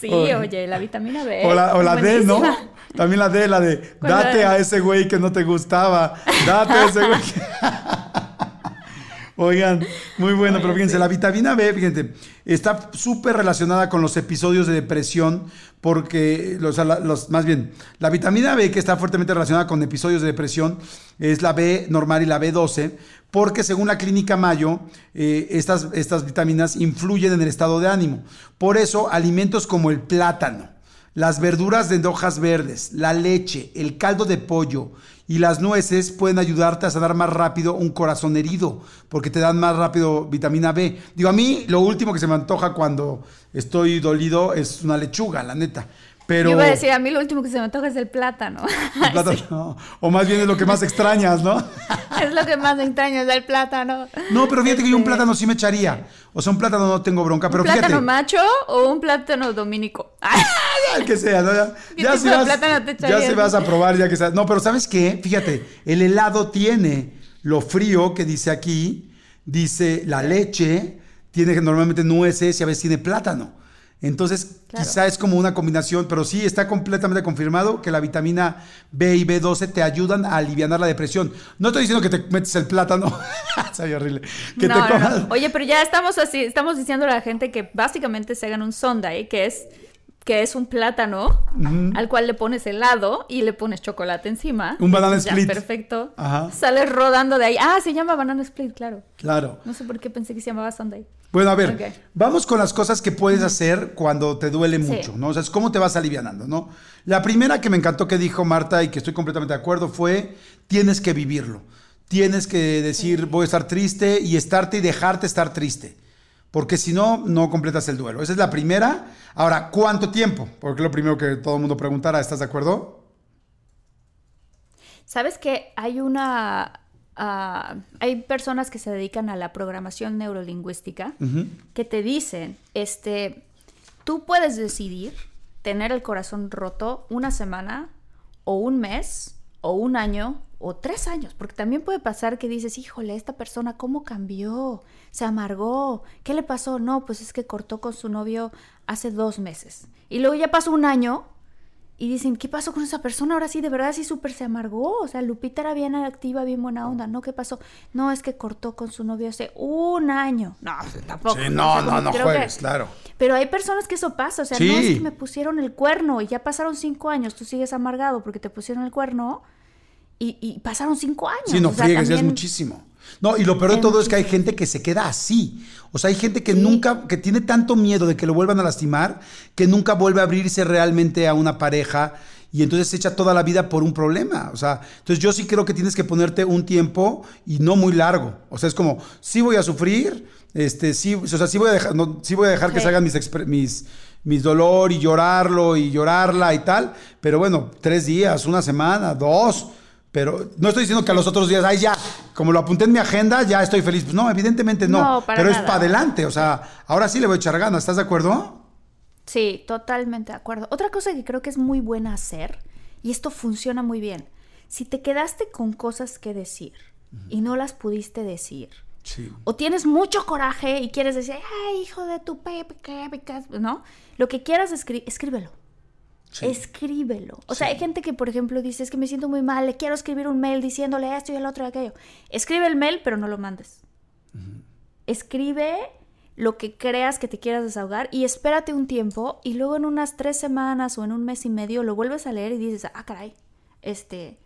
Sí, oye, la vitamina B. O la, o la D, ¿no? También la D, la de date a ese güey que no te gustaba. Date a ese güey que... Oigan, muy bueno, pero fíjense, la vitamina B, fíjense, está súper relacionada con los episodios de depresión, porque, los, los, más bien, la vitamina B que está fuertemente relacionada con episodios de depresión es la B normal y la B12, porque según la clínica Mayo, eh, estas, estas vitaminas influyen en el estado de ánimo. Por eso, alimentos como el plátano, las verduras de hojas verdes, la leche, el caldo de pollo y las nueces pueden ayudarte a sanar más rápido un corazón herido, porque te dan más rápido vitamina B. Digo, a mí lo último que se me antoja cuando estoy dolido es una lechuga, la neta. Pero... Yo iba a decir, a mí lo último que se me antoja es el plátano. El plátano, o más bien es lo que más extrañas, ¿no? es lo que más extraño, es el plátano. No, pero fíjate que yo un este plátano sí me echaría. O sea, un plátano no tengo bronca, pero ¿Un plátano macho o un plátano dominico? el que sea, ¿no? Ya, si vas, ya si vas a probar, ya que sea. No, pero ¿sabes qué? Fíjate, el helado tiene lo frío que dice aquí, dice la leche, tiene normalmente nueces y a veces tiene plátano. Entonces, quizá es como una combinación, pero sí está completamente confirmado que la vitamina B y B12 te ayudan a aliviar la depresión. No estoy diciendo que te metes el plátano, Sabía horrible. Que Oye, pero ya estamos así, estamos diciendo a la gente que básicamente se hagan un sonda, ¿eh? que es que es un plátano al cual le pones helado y le pones chocolate encima. Un banana split. Perfecto. Sales rodando de ahí. Ah, se llama banana split, claro. Claro. No sé por qué pensé que se llamaba Sunday. Bueno, a ver, vamos con las cosas que puedes hacer cuando te duele mucho, ¿no? O sea, es cómo te vas alivianando, ¿no? La primera que me encantó que dijo Marta y que estoy completamente de acuerdo fue, tienes que vivirlo. Tienes que decir, voy a estar triste y estarte y dejarte estar triste. Porque si no, no completas el duelo. Esa es la primera. Ahora, ¿cuánto tiempo? Porque es lo primero que todo el mundo preguntará. ¿Estás de acuerdo? Sabes que hay una Ah, hay personas que se dedican a la programación neurolingüística que te dicen, este, tú puedes decidir tener el corazón roto una semana o un mes o un año o tres años, porque también puede pasar que dices, híjole, esta persona, ¿cómo cambió? Se amargó, ¿qué le pasó? No, pues es que cortó con su novio hace dos meses. Y luego ya pasó un año y dicen, ¿qué pasó con esa persona? Ahora sí, de verdad sí súper se amargó. O sea, Lupita era bien activa, bien buena onda. ¿No? ¿Qué pasó? No, es que cortó con su novio hace un año. No, tampoco. Sí, no, no, no juegues, claro. Pero hay personas que eso pasa. O sea, no es que me pusieron el cuerno y ya pasaron cinco años. Tú sigues amargado porque te pusieron el cuerno y, pasaron cinco años. Sí, no friegues, es muchísimo. No, y lo peor de todo es que hay gente que se queda así. O sea, hay gente que nunca, que tiene tanto miedo de que lo vuelvan a lastimar, que nunca vuelve a abrirse realmente a una pareja y entonces se echa toda la vida por un problema. O sea, entonces yo sí creo que tienes que ponerte un tiempo y no muy largo. O sea, es como, sí voy a sufrir, este, sí, o sea, sí voy a dejar, no, sí voy a dejar que salgan mis, mis, mis dolor y llorarlo y llorarla y tal, pero bueno, tres días, una semana, dos pero no estoy diciendo que a los otros días, ay, ya, como lo apunté en mi agenda, ya estoy feliz. Pues no, evidentemente no. pero es para adelante. O sea, ahora sí le voy a echar ganas. ¿Estás de acuerdo? Sí, totalmente de acuerdo. Otra cosa que creo que es muy buena hacer, y esto funciona muy bien, si te quedaste con cosas que decir y no las pudiste decir, o tienes mucho coraje y quieres decir, ay, hijo de tu pepe, ¿no? Lo que quieras, escríbelo. Escríbelo. O sea, hay gente que, por ejemplo, dice, es que me siento muy mal, le quiero escribir un mail diciéndole esto y el otro y aquello. Escribe el mail, pero no lo mandes. Escribe lo que creas que te quieras desahogar y espérate un tiempo y luego en unas tres semanas o en un mes y medio lo vuelves a leer y dices, ah, caray, este,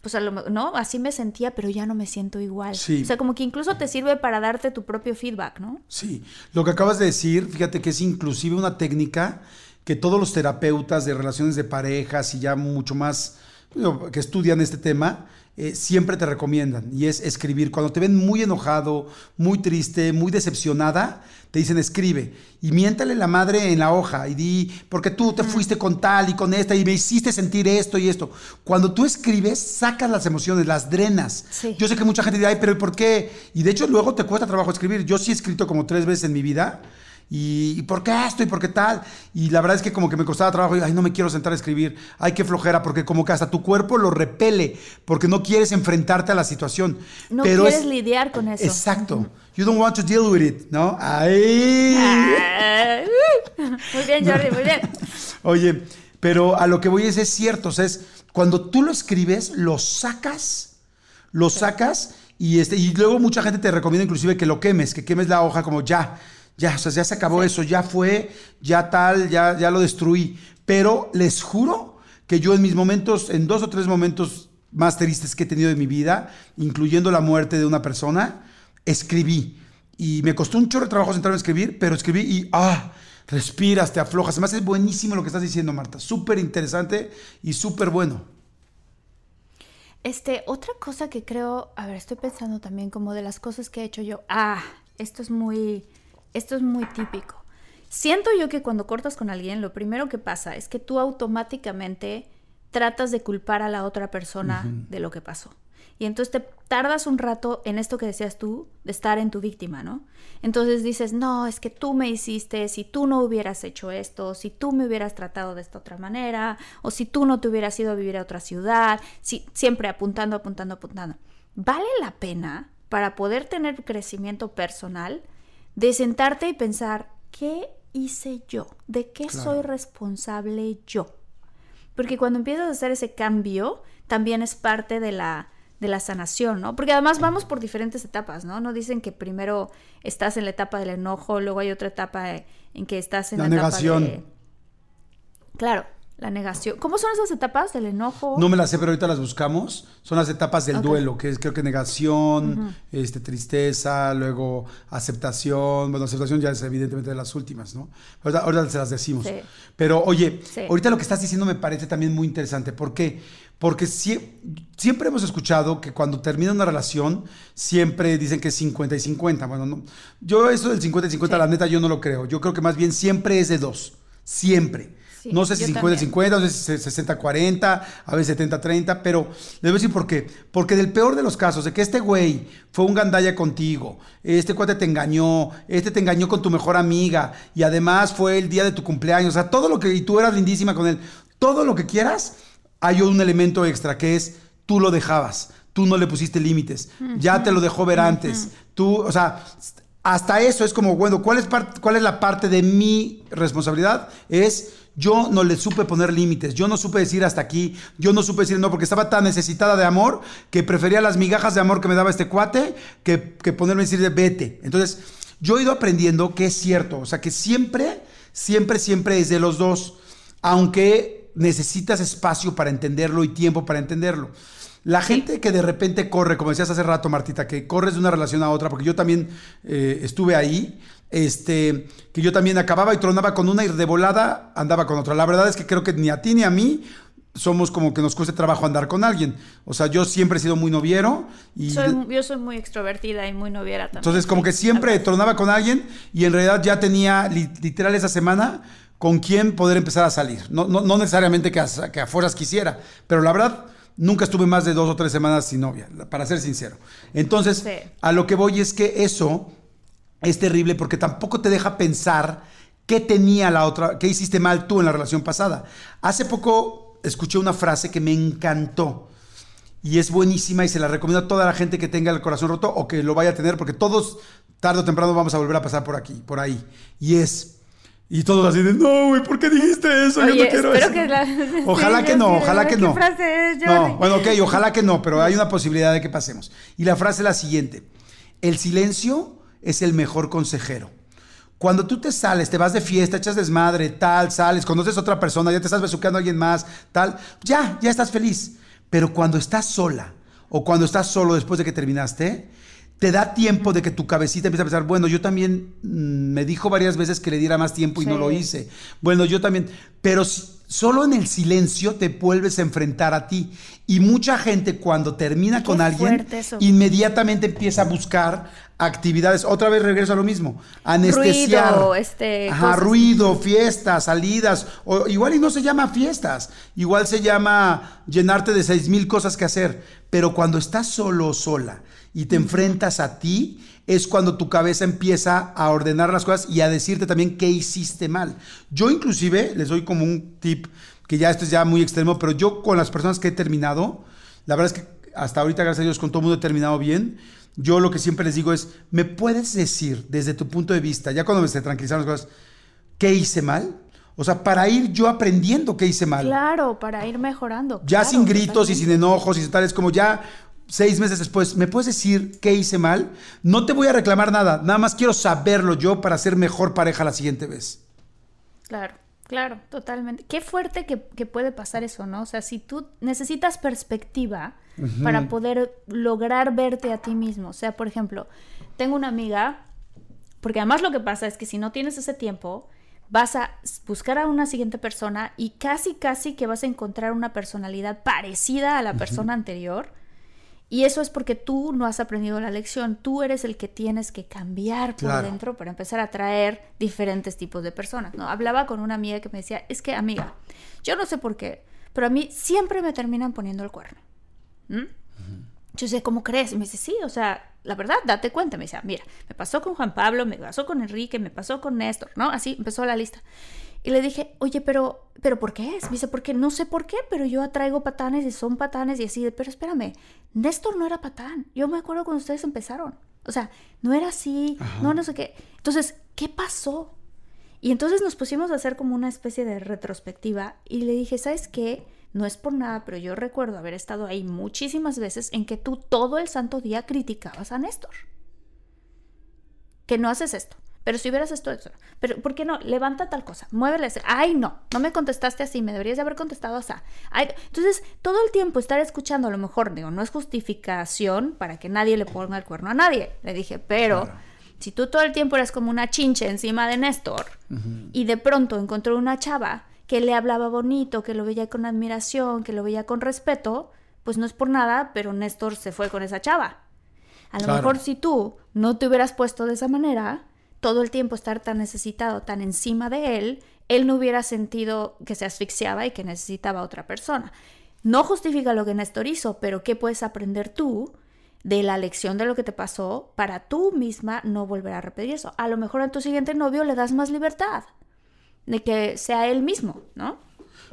pues a lo no, así me sentía, pero ya no me siento igual. O sea, como que incluso te sirve para darte tu propio feedback, ¿no? Sí, lo que acabas de decir, fíjate que es inclusive una técnica que todos los terapeutas de relaciones de parejas y ya mucho más que estudian este tema, eh, siempre te recomiendan y es escribir. Cuando te ven muy enojado, muy triste, muy decepcionada, te dicen escribe y miéntale la madre en la hoja y di, porque tú te fuiste con tal y con esta y me hiciste sentir esto y esto. Cuando tú escribes, sacas las emociones, las drenas. Yo sé que mucha gente dirá, ay, pero ¿por qué? Y de hecho luego te cuesta trabajo escribir. Yo sí he escrito como tres veces en mi vida y, por qué esto y por qué tal. Y la verdad es que como que me costaba trabajo y, ay, no me quiero sentar a escribir, ay, qué flojera, porque como que hasta tu cuerpo lo repele, porque no quieres enfrentarte a la situación. No quieres lidiar con eso. Exacto. You don't want to deal with it, ¿no? Ah, muy bien, Jordi, muy bien. Oye, pero a lo que voy es, es cierto, o sea, es cuando tú lo escribes, lo sacas, lo sacas y, este, y luego mucha gente te recomienda inclusive que lo quemes, que quemes la hoja como ya ya, o sea, ya se acabó eso, ya fue, ya tal, ya, ya lo destruí. Pero les juro que yo en mis momentos, en dos o tres momentos más tristes que he tenido en mi vida, incluyendo la muerte de una persona, escribí. Y me costó un chorro de trabajo sentarme a escribir, pero escribí y ¡ah! Respiras, te aflojas. Además es buenísimo lo que estás diciendo, Marta. Súper interesante y súper bueno. Este, otra cosa que creo, a ver, estoy pensando también como de las cosas que he hecho yo. Ah, esto es muy, esto es muy típico. Siento yo que cuando cortas con alguien, lo primero que pasa es que tú automáticamente tratas de culpar a la otra persona de lo que pasó. Y entonces te tardas un rato en esto que decías tú, de estar en tu víctima, ¿no? Entonces dices, no, es que tú me hiciste, si tú no hubieras hecho esto, si tú me hubieras tratado de esta otra manera, o si tú no te hubieras ido a vivir a otra ciudad, si, siempre apuntando, apuntando, apuntando. ¿Vale la pena para poder tener crecimiento personal? De sentarte y pensar, ¿qué hice yo? ¿De qué soy responsable yo? Porque cuando empiezas a hacer ese cambio, también es parte de la, de la sanación, ¿no? Porque además vamos por diferentes etapas, ¿no? No dicen que primero estás en la etapa del enojo, luego hay otra etapa en que estás en la, negación. etapa de... Claro, la negación. ¿Cómo son esas etapas del enojo? No me las sé, pero ahorita las buscamos. Son las etapas del duelo, que es creo que negación, este, tristeza, luego aceptación. Bueno, aceptación ya es evidentemente de las últimas, ¿no? Ahorita, ahorita se las decimos. Pero oye, ahorita lo que estás diciendo me parece también muy interesante. ¿Por qué? Porque siempre hemos escuchado que cuando termina una relación, siempre dicen que es 50 y 50. Bueno, no, yo eso del 50 y 50, la neta, yo no lo creo. Yo creo que más bien siempre es de dos. Siempre no sé si 50-50, no sé si 60-40, a veces 70-30, pero les voy a decir por qué. Porque del peor de los casos, de que este güey fue un gandalla contigo, este cuate te engañó, este te engañó con tu mejor amiga, y además fue el día de tu cumpleaños, o sea, todo lo que, y tú eras lindísima con él, todo lo que quieras, hay un elemento extra que es tú lo dejabas, tú no le pusiste límites, ya te lo dejó ver antes, tú, o sea, hasta eso es como, bueno, ¿cuál es, ¿cuál es la parte de mi responsabilidad? Es yo no le supe poner límites, yo no supe decir hasta aquí, yo no supe decir no, porque estaba tan necesitada de amor que prefería las migajas de amor que me daba este cuate que, que ponerme a decir de vete. Entonces, yo he ido aprendiendo que es cierto, o sea, que siempre, siempre, siempre es de los dos, aunque necesitas espacio para entenderlo y tiempo para entenderlo. La gente que de repente corre, como decías hace rato, Martita, que corres de una relación a otra, porque yo también eh, estuve ahí, este, que yo también acababa y tronaba con una y de volada andaba con otra. La verdad es que creo que ni a ti ni a mí somos como que nos cueste trabajo andar con alguien. O sea, yo siempre he sido muy noviero. Y yo soy muy extrovertida y muy noviera también. Entonces, como que siempre tronaba con alguien y en realidad ya tenía literal esa semana con quién poder empezar a salir. No, no, necesariamente que a, que a fuerzas quisiera, pero la verdad nunca estuve más de dos o tres semanas sin novia, para ser sincero. Entonces, a lo que voy es que eso es terrible porque tampoco te deja pensar qué tenía la otra, qué hiciste mal tú en la relación pasada. Hace poco escuché una frase que me encantó y es buenísima y se la recomiendo a toda la gente que tenga el corazón roto o que lo vaya a tener porque todos tarde o temprano vamos a volver a pasar por aquí, por ahí. Y es y todos así de, no, güey, ¿por qué dijiste eso? Yo no quiero eso. Que la... Ojalá que no, ojalá que no. Frase es, no, bueno, ok, ojalá que no, pero hay una posibilidad de que pasemos. Y la frase es la siguiente: El silencio es el mejor consejero. Cuando tú te sales, te vas de fiesta, echas desmadre, tal, sales, conoces a otra persona, ya te estás besuqueando a alguien más, tal, ya, ya estás feliz. Pero cuando estás sola o cuando estás solo después de que terminaste, te da tiempo de que tu cabecita empiece a pensar, bueno, yo también mm, me dijo varias veces que le diera más tiempo y no lo hice. Bueno, yo también, pero solo en el silencio te vuelves a enfrentar a ti. Y mucha gente cuando termina con alguien, inmediatamente empieza a buscar actividades. Otra vez regreso a lo mismo. Anestesiar. Ruido, este, Ajá, ruido, fiestas, salidas. O igual y no se llama fiestas. Igual se llama llenarte de seis mil cosas que hacer. Pero cuando estás solo o sola y te enfrentas a ti, es cuando tu cabeza empieza a ordenar las cosas y a decirte también qué hiciste mal. Yo inclusive les doy como un tip, que ya esto es ya muy extremo, pero yo con las personas que he terminado, la verdad es que hasta ahorita, gracias a Dios, con todo el mundo he terminado bien yo lo que siempre les digo es, ¿me puedes decir desde tu punto de vista, ya cuando me se tranquilizaron las cosas, qué hice mal? O sea, para ir yo aprendiendo qué hice mal. Claro, para ir mejorando. Ya sin gritos y sin enojos y tales, como ya seis meses después, ¿me puedes decir qué hice mal? No te voy a reclamar nada, nada más quiero saberlo yo para ser mejor pareja la siguiente vez. Claro. Claro, totalmente. Qué fuerte que, puede pasar eso, ¿no? O sea, si tú necesitas perspectiva para poder lograr verte a ti mismo. O sea, por ejemplo, tengo una amiga, porque además lo que pasa es que si no tienes ese tiempo, vas a buscar a una siguiente persona y casi, casi que vas a encontrar una personalidad parecida a la persona anterior y eso es porque tú no has aprendido la lección, tú eres el que tienes que cambiar por dentro para empezar a atraer diferentes tipos de personas. ¿no? Hablaba con una amiga que me decía, es que amiga, yo no sé por qué, pero a mí siempre me terminan poniendo el cuerno. Yo sé, ¿cómo crees? Y me dice, sí, o sea, la verdad, date cuenta. Me dice, mira, me pasó con Juan Pablo, me pasó con Enrique, me pasó con Néstor, ¿no? Así empezó la lista. Y le dije, oye, pero, pero ¿por qué es? Me dice, porque no sé por qué, pero yo atraigo patanes y son patanes y así. Pero espérame, Néstor no era patán. Yo me acuerdo cuando ustedes empezaron. O sea, no era así, no, no sé qué. Entonces, ¿qué pasó? Y entonces nos pusimos a hacer como una especie de retrospectiva y le dije, ¿sabes qué? No es por nada, pero yo recuerdo haber estado ahí muchísimas veces en que tú todo el santo día criticabas a Néstor. Que no haces esto pero si hubieras esto, eso, pero ¿por qué no? Levanta tal cosa, muévele, ay no, no me contestaste así, me deberías de haber contestado así. Ay, entonces, todo el tiempo estar escuchando, a lo mejor, digo, no es justificación para que nadie le ponga el cuerno a nadie, le dije, pero... Si tú todo el tiempo eres como una chinche encima de Néstor y de pronto encontró una chava que le hablaba bonito, que lo veía con admiración, que lo veía con respeto, pues no es por nada, pero Néstor se fue con esa chava. A lo mejor si tú no te hubieras puesto de esa manera, todo el tiempo estar tan necesitado, tan encima de él, él no hubiera sentido que se asfixiaba y que necesitaba a otra persona. No justifica lo que Néstor hizo, pero ¿qué puedes aprender tú de la lección de lo que te pasó para tú misma no volver a repetir eso? A lo mejor a tu siguiente novio le das más libertad de que sea él mismo, ¿no?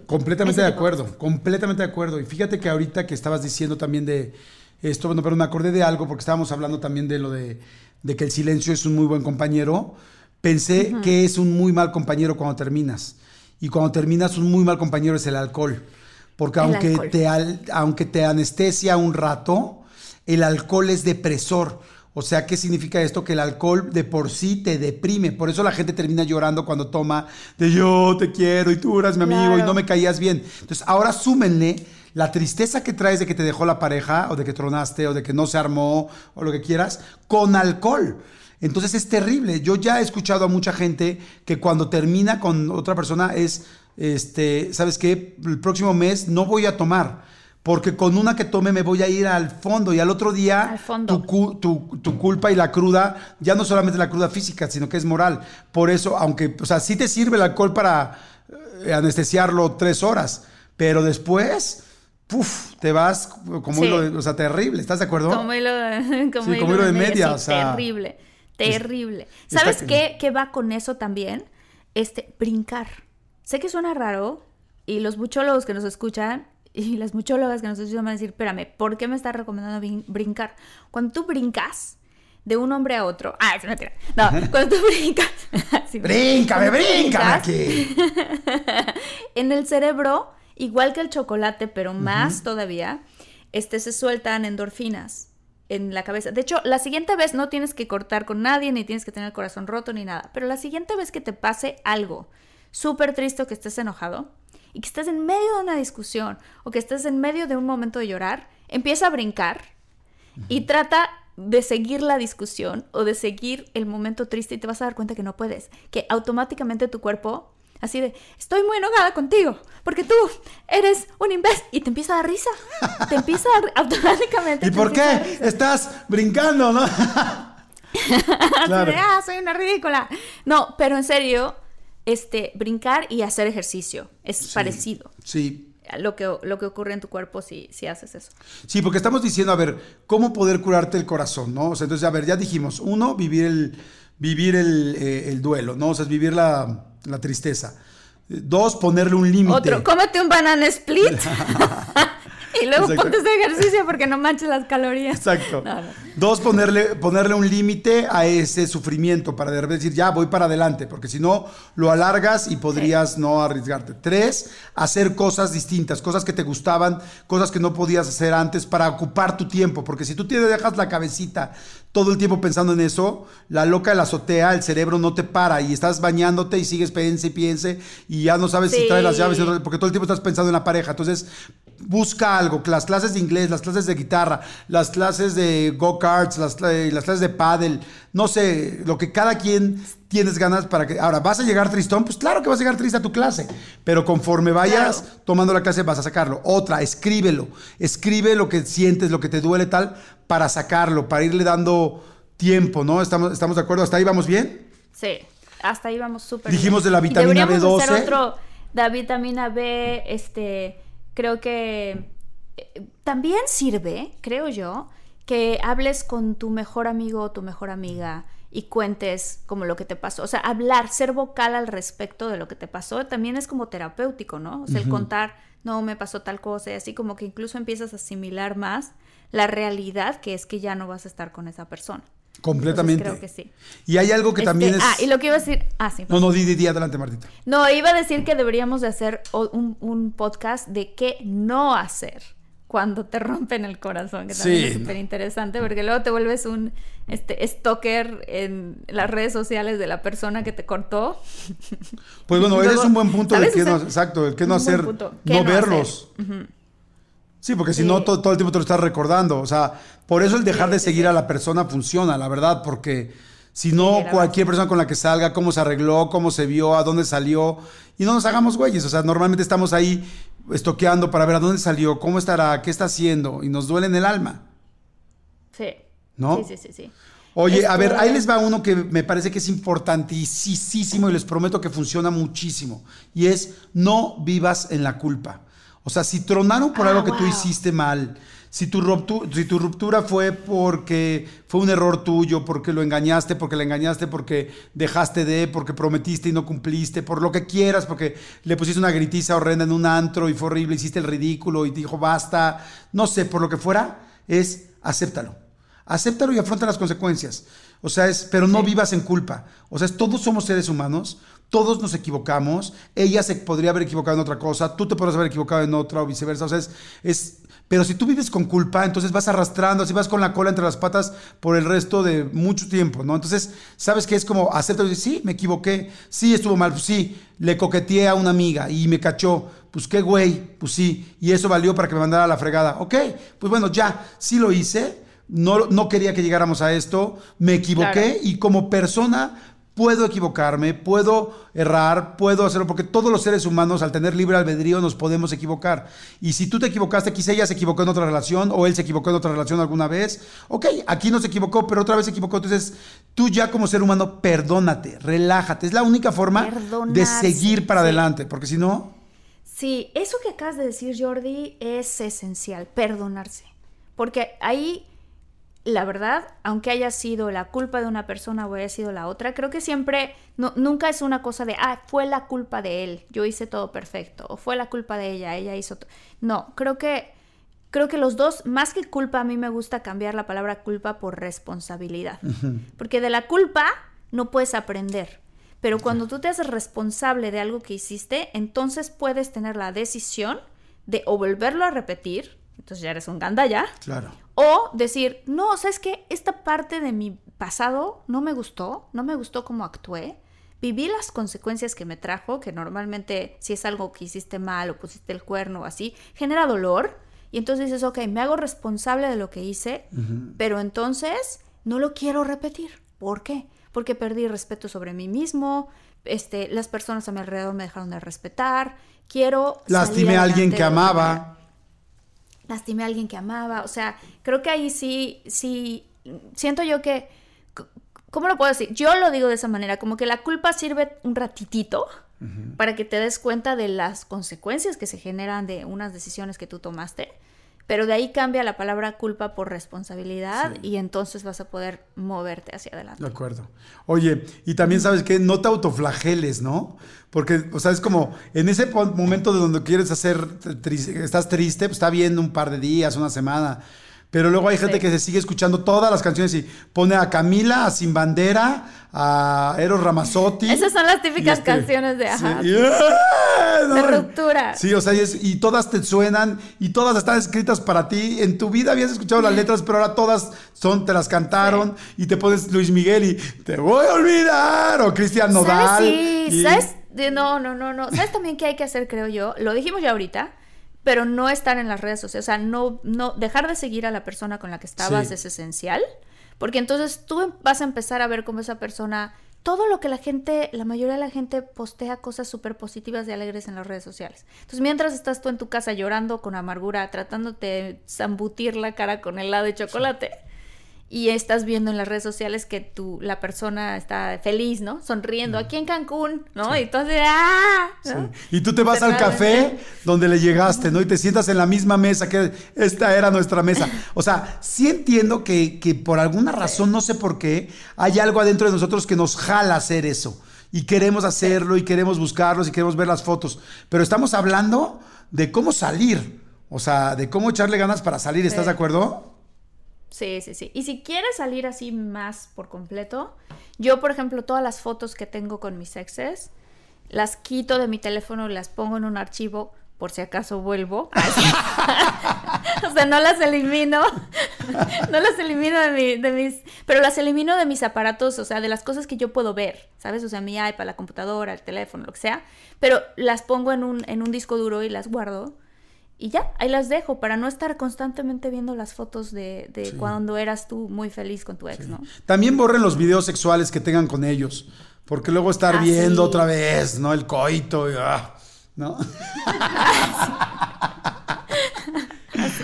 Completamente de acuerdo, completamente de acuerdo. Y fíjate que ahorita que estabas diciendo también de esto, bueno, pero me acordé de algo porque estábamos hablando también de lo de, que el silencio es un muy buen compañero. Pensé que es un muy mal compañero cuando terminas. Y cuando terminas, un muy mal compañero es el alcohol. Porque aunque, Te, aunque te anestesia un rato, el alcohol es depresor. O sea, ¿qué significa esto? Que el alcohol de por sí te deprime. Por eso la gente termina llorando cuando toma de yo te quiero y tú eras mi amigo y no me caías bien. Entonces, ahora súmenle la tristeza que traes de que te dejó la pareja o de que tronaste o de que no se armó o lo que quieras con alcohol. Entonces es terrible. Yo ya he escuchado a mucha gente que cuando termina con otra persona es, este, ¿sabes qué? El próximo mes no voy a tomar porque con una que tome me voy a ir al fondo y al otro día Tu, tu, culpa y la cruda, ya no solamente la cruda física, sino que es moral. Por eso, aunque, o sea, sí te sirve el alcohol para eh, anestesiarlo tres horas, pero después... Te vas como hilo de, o sea, terrible, ¿estás de acuerdo? Como hilo de, como hilo de, media, o sea, terrible, terrible. ¿Sabes qué, qué va con eso también? Este, brincar. Sé que suena raro y los buchólogos que nos escuchan y las muchólogas que nos escuchan van a decir, espérame, ¿por qué me estás recomendando brincar? Cuando tú brincas de un hombre a otro, ah, es mentira, no, cuando tú brincas, bríncame, bríncame aquí. en el cerebro, igual que el chocolate, pero más todavía, este, se sueltan endorfinas en la cabeza. De hecho, la siguiente vez no tienes que cortar con nadie, ni tienes que tener el corazón roto, ni nada, pero la siguiente vez que te pase algo súper triste o que estés enojado, y que estés en medio de una discusión o que estés en medio de un momento de llorar, empieza a brincar y trata de seguir la discusión o de seguir el momento triste y te vas a dar cuenta que no puedes, que automáticamente tu cuerpo así de, estoy muy enojada contigo, porque tú eres un imbécil. Y te empieza a dar risa. Te empieza a, automáticamente. ¿Y por qué estás brincando, no? claro. ah, soy una ridícula. No, pero en serio, este, brincar y hacer ejercicio. Es parecido. Sí. Lo que, lo que ocurre en tu cuerpo si, si haces eso. Sí, porque estamos diciendo, a ver, ¿cómo poder curarte el corazón? ¿no? O sea, entonces, a ver, ya dijimos, uno, vivir el, vivir el, eh, duelo, ¿no? O sea, vivir la, la tristeza. Dos, ponerle un límite. Otro, cómete un banana split. y luego ponte ese ejercicio porque no manches las calorías. Exacto. Dos, ponerle, ponerle un límite a ese sufrimiento para decir, ya voy para adelante, porque si no, lo alargas y podrías no arriesgarte. Tres, hacer cosas distintas, cosas que te gustaban, cosas que no podías hacer antes para ocupar tu tiempo, porque si tú te dejas la cabecita todo el tiempo pensando en eso, la loca de la azotea, el cerebro no te para y estás bañándote y sigues piense y piense y ya no sabes si traes las llaves, porque todo el tiempo estás pensando en la pareja. Entonces, busca algo, las clases de inglés, las clases de guitarra, las clases de go-karts, las, eh, las, clases de paddle, no sé, lo que cada quien tienes ganas para que... Ahora, ¿vas a llegar tristón? Pues claro que vas a llegar triste a tu clase, pero conforme vayas tomando la clase vas a sacarlo. Otra, escríbelo, escribe lo que sientes, lo que te duele tal, para sacarlo, para irle dando tiempo, ¿no? ¿Estamos, estamos de acuerdo? ¿Hasta ahí vamos bien? Sí, hasta ahí vamos súper Dijimos de la vitamina B12. Hacer otro, la vitamina B, este creo que eh, también sirve, creo yo, que hables con tu mejor amigo o tu mejor amiga y cuentes como lo que te pasó. O sea, hablar, ser vocal al respecto de lo que te pasó también es como terapéutico, ¿no? O sea, el contar, no, me pasó tal cosa y así como que incluso empiezas a asimilar más la realidad que es que ya no vas a estar con esa persona. Completamente. creo que sí. Y hay algo que este, también es... Ah, y lo que iba a decir... Ah, sí. No, no, di, di, di, adelante, Martita. No, iba a decir que deberíamos de hacer un, un podcast de qué no hacer cuando te rompen el corazón, que también es súper interesante, porque luego te vuelves un este, stalker en las redes sociales de la persona que te cortó. Pues bueno, ese es un buen punto de qué no, exacto, el que no hacer, no, verlos. Sí, porque si no, todo, el tiempo te lo estás recordando. O sea, por eso el dejar de seguir a la persona funciona, la verdad, porque si no, cualquier persona con la que salga, cómo se arregló, cómo se vio, a dónde salió, y no nos hagamos güeyes. O sea, normalmente estamos ahí estoqueando para ver a dónde salió, cómo estará, qué está haciendo, y nos duele en el alma. Sí. ¿No? Sí, sí, sí, Oye, a ver, ahí les va uno que me parece que es importantísimo y les prometo que funciona muchísimo. Y es no vivas en la culpa. O sea, si tronaron por ah, algo que tú hiciste mal, si tu, ruptura, si tu ruptura fue porque fue un error tuyo, porque lo engañaste, porque le engañaste, porque dejaste de, porque prometiste y no cumpliste, por lo que quieras, porque le pusiste una gritiza horrenda en un antro y fue horrible, hiciste el ridículo y dijo basta, no sé, por lo que fuera, es acéptalo. Acéptalo y afronta las consecuencias. O sea, es, pero no vivas en culpa. O sea, todos somos seres humanos, todos nos equivocamos. Ella se podría haber equivocado en otra cosa, tú te podrías haber equivocado en otra o viceversa. O sea, es, pero si tú vives con culpa, entonces vas arrastrando, así vas con la cola entre las patas por el resto de mucho tiempo, ¿no? Entonces, ¿sabes qué? Es como aceptar y decir, sí, me equivoqué, sí, estuvo mal, pues sí, le coqueteé a una amiga y me cachó, pues qué güey, pues sí, y eso valió para que me mandara a la fregada. Ok, pues bueno, ya, sí lo hice, no, no quería que llegáramos a esto, me equivoqué y como persona Puedo equivocarme, puedo errar, puedo hacerlo, porque todos los seres humanos al tener libre albedrío nos podemos equivocar. Y si tú te equivocaste, quizá ella se equivocó en otra relación o él se equivocó en otra relación alguna vez. Ok, aquí no se equivocó, pero otra vez se equivocó. Entonces, tú ya como ser humano, perdónate, relájate. Es la única forma de seguir para adelante, porque si no... Sí, eso que acabas de decir, Jordi, es esencial, perdonarse. Porque ahí la verdad, aunque haya sido la culpa de una persona o haya sido la otra, creo que siempre, nunca es una cosa de, ah, fue la culpa de él, yo hice todo perfecto, o fue la culpa de ella, ella hizo todo. No, creo que, creo que los dos, más que culpa, a mí me gusta cambiar la palabra culpa por responsabilidad. Porque de la culpa no puedes aprender. Pero cuando tú te haces responsable de algo que hiciste, entonces puedes tener la decisión de o volverlo a repetir, entonces ya eres un ganda ya. Claro. O decir, no, ¿sabes qué? Esta parte de mi pasado no me gustó, no me gustó cómo actué. Viví las consecuencias que me trajo, que normalmente si es algo que hiciste mal o pusiste el cuerno o así, genera dolor. Y entonces dices, ok, me hago responsable de lo que hice, pero entonces no lo quiero repetir. ¿Por qué? Porque perdí respeto sobre mí mismo, este, las personas a mi alrededor me dejaron de respetar, quiero... Lastimé a alguien que amaba lastimé a alguien que amaba, o sea, creo que ahí sí, sí, siento yo que, ¿cómo lo puedo decir? Yo lo digo de esa manera, como que la culpa sirve un ratitito para que te des cuenta de las consecuencias que se generan de unas decisiones que tú tomaste. Pero de ahí cambia la palabra culpa por responsabilidad y entonces vas a poder moverte hacia adelante. De acuerdo. Oye, y también sabes que no te autoflageles, ¿no? Porque, o sea, es como en ese momento de donde quieres hacer, estás triste, pues está bien un par de días, una semana. Pero luego hay gente que se sigue escuchando todas las canciones y pone a Camila, a Sin Bandera, a Eros Ramazzotti. Esas son las típicas este, canciones de ajá. de ruptura. Sí, o sea, y, todas te suenan y todas están escritas para ti. En tu vida habías escuchado las letras, pero ahora todas son, te las cantaron y te pones Luis Miguel y te voy a olvidar. O Cristian Nodal. Sí, ¿sabes? No, no, no, no. ¿Sabes también qué hay que hacer, creo yo? Lo dijimos ya ahorita pero no estar en las redes sociales, o sea, no, no, dejar de seguir a la persona con la que estabas es esencial, porque entonces tú vas a empezar a ver cómo esa persona, todo lo que la gente, la mayoría de la gente postea cosas súper positivas y alegres en las redes sociales. Entonces, mientras estás tú en tu casa llorando con amargura, tratándote de zambutir la cara con helado de chocolate y estás viendo en las redes sociales que tú, la persona está feliz, ¿no? Sonriendo, aquí en Cancún, ¿no? Y entonces, ¡ah! Y tú te vas al café donde le llegaste, ¿no? Y te sientas en la misma mesa, que esta era nuestra mesa. O sea, sí entiendo que, que por alguna razón, no sé por qué, hay algo adentro de nosotros que nos jala hacer eso. Y queremos hacerlo, y queremos buscarlos, y queremos ver las fotos. Pero estamos hablando de cómo salir. O sea, de cómo echarle ganas para salir, ¿estás de acuerdo? Sí, sí, sí. Y si quieres salir así más por completo, yo, por ejemplo, todas las fotos que tengo con mis exes, las quito de mi teléfono y las pongo en un archivo por si acaso vuelvo. o sea, no las elimino. no las elimino de, mi, de mis... Pero las elimino de mis aparatos, o sea, de las cosas que yo puedo ver, ¿sabes? O sea, mi iPad, la computadora, el teléfono, lo que sea. Pero las pongo en un, en un disco duro y las guardo. Y ya, ahí las dejo para no estar constantemente viendo las fotos de, de cuando eras tú muy feliz con tu ex, ¿no? También borren los videos sexuales que tengan con ellos. Porque luego estar ah, viendo otra vez, ¿no? El coito, y, ah, ¿no?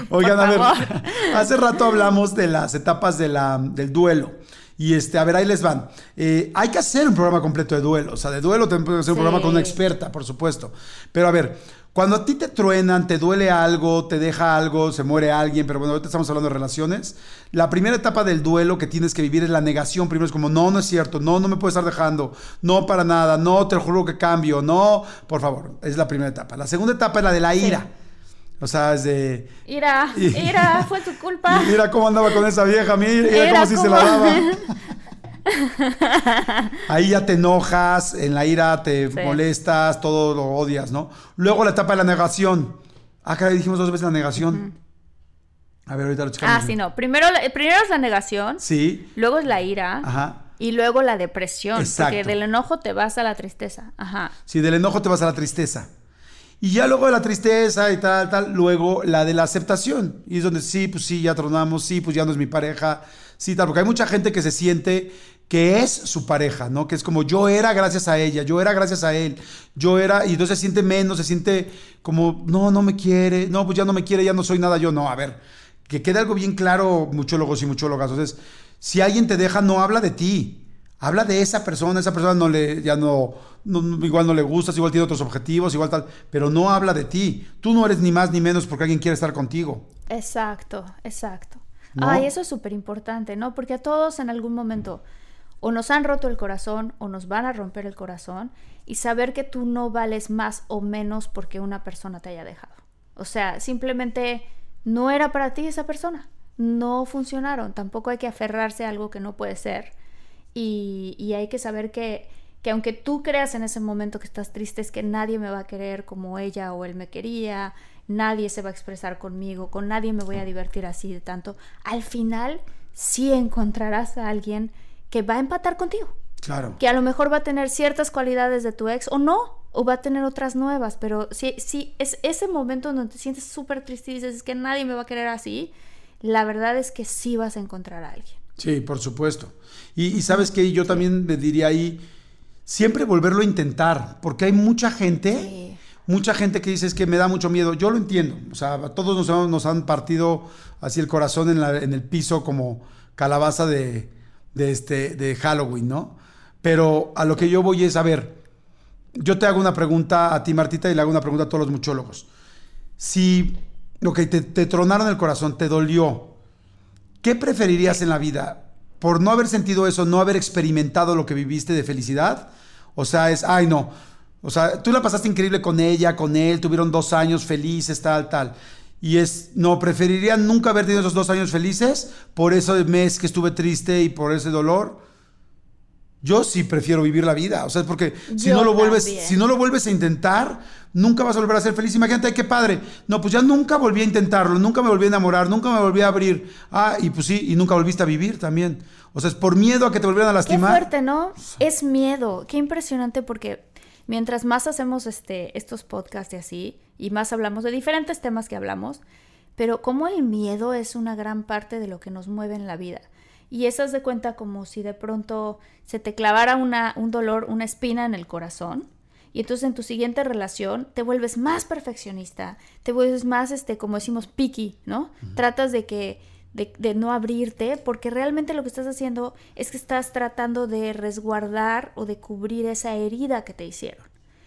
Oigan, a ver, hace rato hablamos de las etapas de la, del duelo. Y este, a ver, ahí les van. Eh, hay que hacer un programa completo de duelo. O sea, de duelo tenemos que hacer un programa con una experta, por supuesto. Pero a ver, cuando a ti te truenan, te duele algo, te deja algo, se muere alguien, pero bueno, ahorita estamos hablando de relaciones. La primera etapa del duelo que tienes que vivir es la negación. Primero es como, no, no es cierto, no, no me puedes estar dejando, no para nada, no, te juro que cambio, no, por favor, es la primera etapa. La segunda etapa es la de la ira. O sea, es de. Ira, ira, fue tu culpa. Mira cómo andaba con esa vieja, mira, cómo si se la daba. Ahí ya te enojas, en la ira te molestas, todo lo odias, ¿no? Luego la etapa de la negación. Ah, caray, dijimos dos veces la negación. A ver, ahorita lo checamos. Ah, sí, no. Primero, primero es la negación. Sí. Luego es la ira. Ajá. Y luego la depresión. Exacto. Porque del enojo te vas a la tristeza. Ajá. Sí, del enojo te vas a la tristeza. Y ya luego de la tristeza y tal, tal, luego la de la aceptación. Y es donde sí, pues sí, ya tronamos, sí, pues ya no es mi pareja, sí, tal. Porque hay mucha gente que se siente que es su pareja, ¿no? Que es como yo era gracias a ella, yo era gracias a él, yo era, y entonces se siente menos, se siente como, no, no me quiere, no, pues ya no me quiere, ya no soy nada yo, no, a ver, que quede algo bien claro, muchólogos y muchólogas, entonces, si alguien te deja, no habla de ti, habla de esa persona, esa persona no le, ya no, igual no le gustas, igual tiene otros objetivos, igual tal, pero no habla de ti, tú no eres ni más ni menos porque alguien quiere estar contigo. Exacto, exacto. Ay, eso es súper importante, ¿no? Porque a todos en algún momento o nos han roto el corazón o nos van a romper el corazón y saber que tú no vales más o menos porque una persona te haya dejado. O sea, simplemente no era para ti esa persona. No funcionaron. Tampoco hay que aferrarse a algo que no puede ser. Y, hay que saber que, que aunque tú creas en ese momento que estás triste, es que nadie me va a querer como ella o él me quería, nadie se va a expresar conmigo, con nadie me voy a divertir así de tanto. Al final, sí encontrarás a alguien que va a empatar contigo. Claro. Que a lo mejor va a tener ciertas cualidades de tu ex o no, o va a tener otras nuevas, pero si, si es ese momento donde te sientes súper triste y dices es que nadie me va a querer así, la verdad es que sí vas a encontrar a alguien. Sí, por supuesto. Y, sabes que yo también me diría ahí, siempre volverlo a intentar, porque hay mucha gente, mucha gente que dice es que me da mucho miedo. Yo lo entiendo, o sea, a todos nos, nos han partido así el corazón en, en el piso como calabaza de, de, este, de Halloween, ¿no? Pero a lo que yo voy es, a ver, yo te hago una pregunta a ti, Martita, y le hago una pregunta a todos los muchólogos. Si, ok, te, te tronaron el corazón, te dolió, ¿qué preferirías en la vida? ¿Por no haber sentido eso, no haber experimentado lo que viviste de felicidad? O sea, es, ay, no. O sea, tú la pasaste increíble con ella, con él, tuvieron dos años felices, tal, tal. Y es, no, preferiría nunca haber tenido esos dos años felices por ese mes que estuve triste y por ese dolor. Yo sí prefiero vivir la vida, o sea, porque si no lo vuelves, si no lo vuelves a intentar, nunca vas a volver a ser feliz. Imagínate qué padre. No, pues ya nunca volví a intentarlo, nunca me volví a enamorar, nunca me volví a abrir. Ah, y pues sí, y nunca volviste a vivir también. O sea, es por miedo a que te volvieran a lastimar. Qué fuerte, ¿no? Es miedo. Qué impresionante porque mientras más hacemos este estos podcasts y así, y más hablamos de diferentes temas que hablamos, pero como el miedo es una gran parte de lo que nos mueve en la vida. Y eso es de cuenta como si de pronto se te clavara una, un dolor, una espina en el corazón. Y entonces en tu siguiente relación te vuelves más perfeccionista, te vuelves más, este, como decimos, picky, ¿no? Tratas de que, de, de, no abrirte, porque realmente lo que estás haciendo es que estás tratando de resguardar o de cubrir esa herida que te hicieron.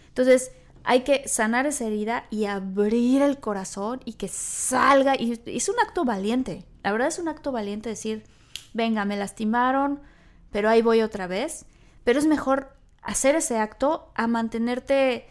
Entonces, hay que sanar esa herida y abrir el corazón y que salga. Y es un acto valiente. La verdad es un acto valiente decir, venga, me lastimaron, pero ahí voy otra vez. Pero es mejor hacer ese acto a mantenerte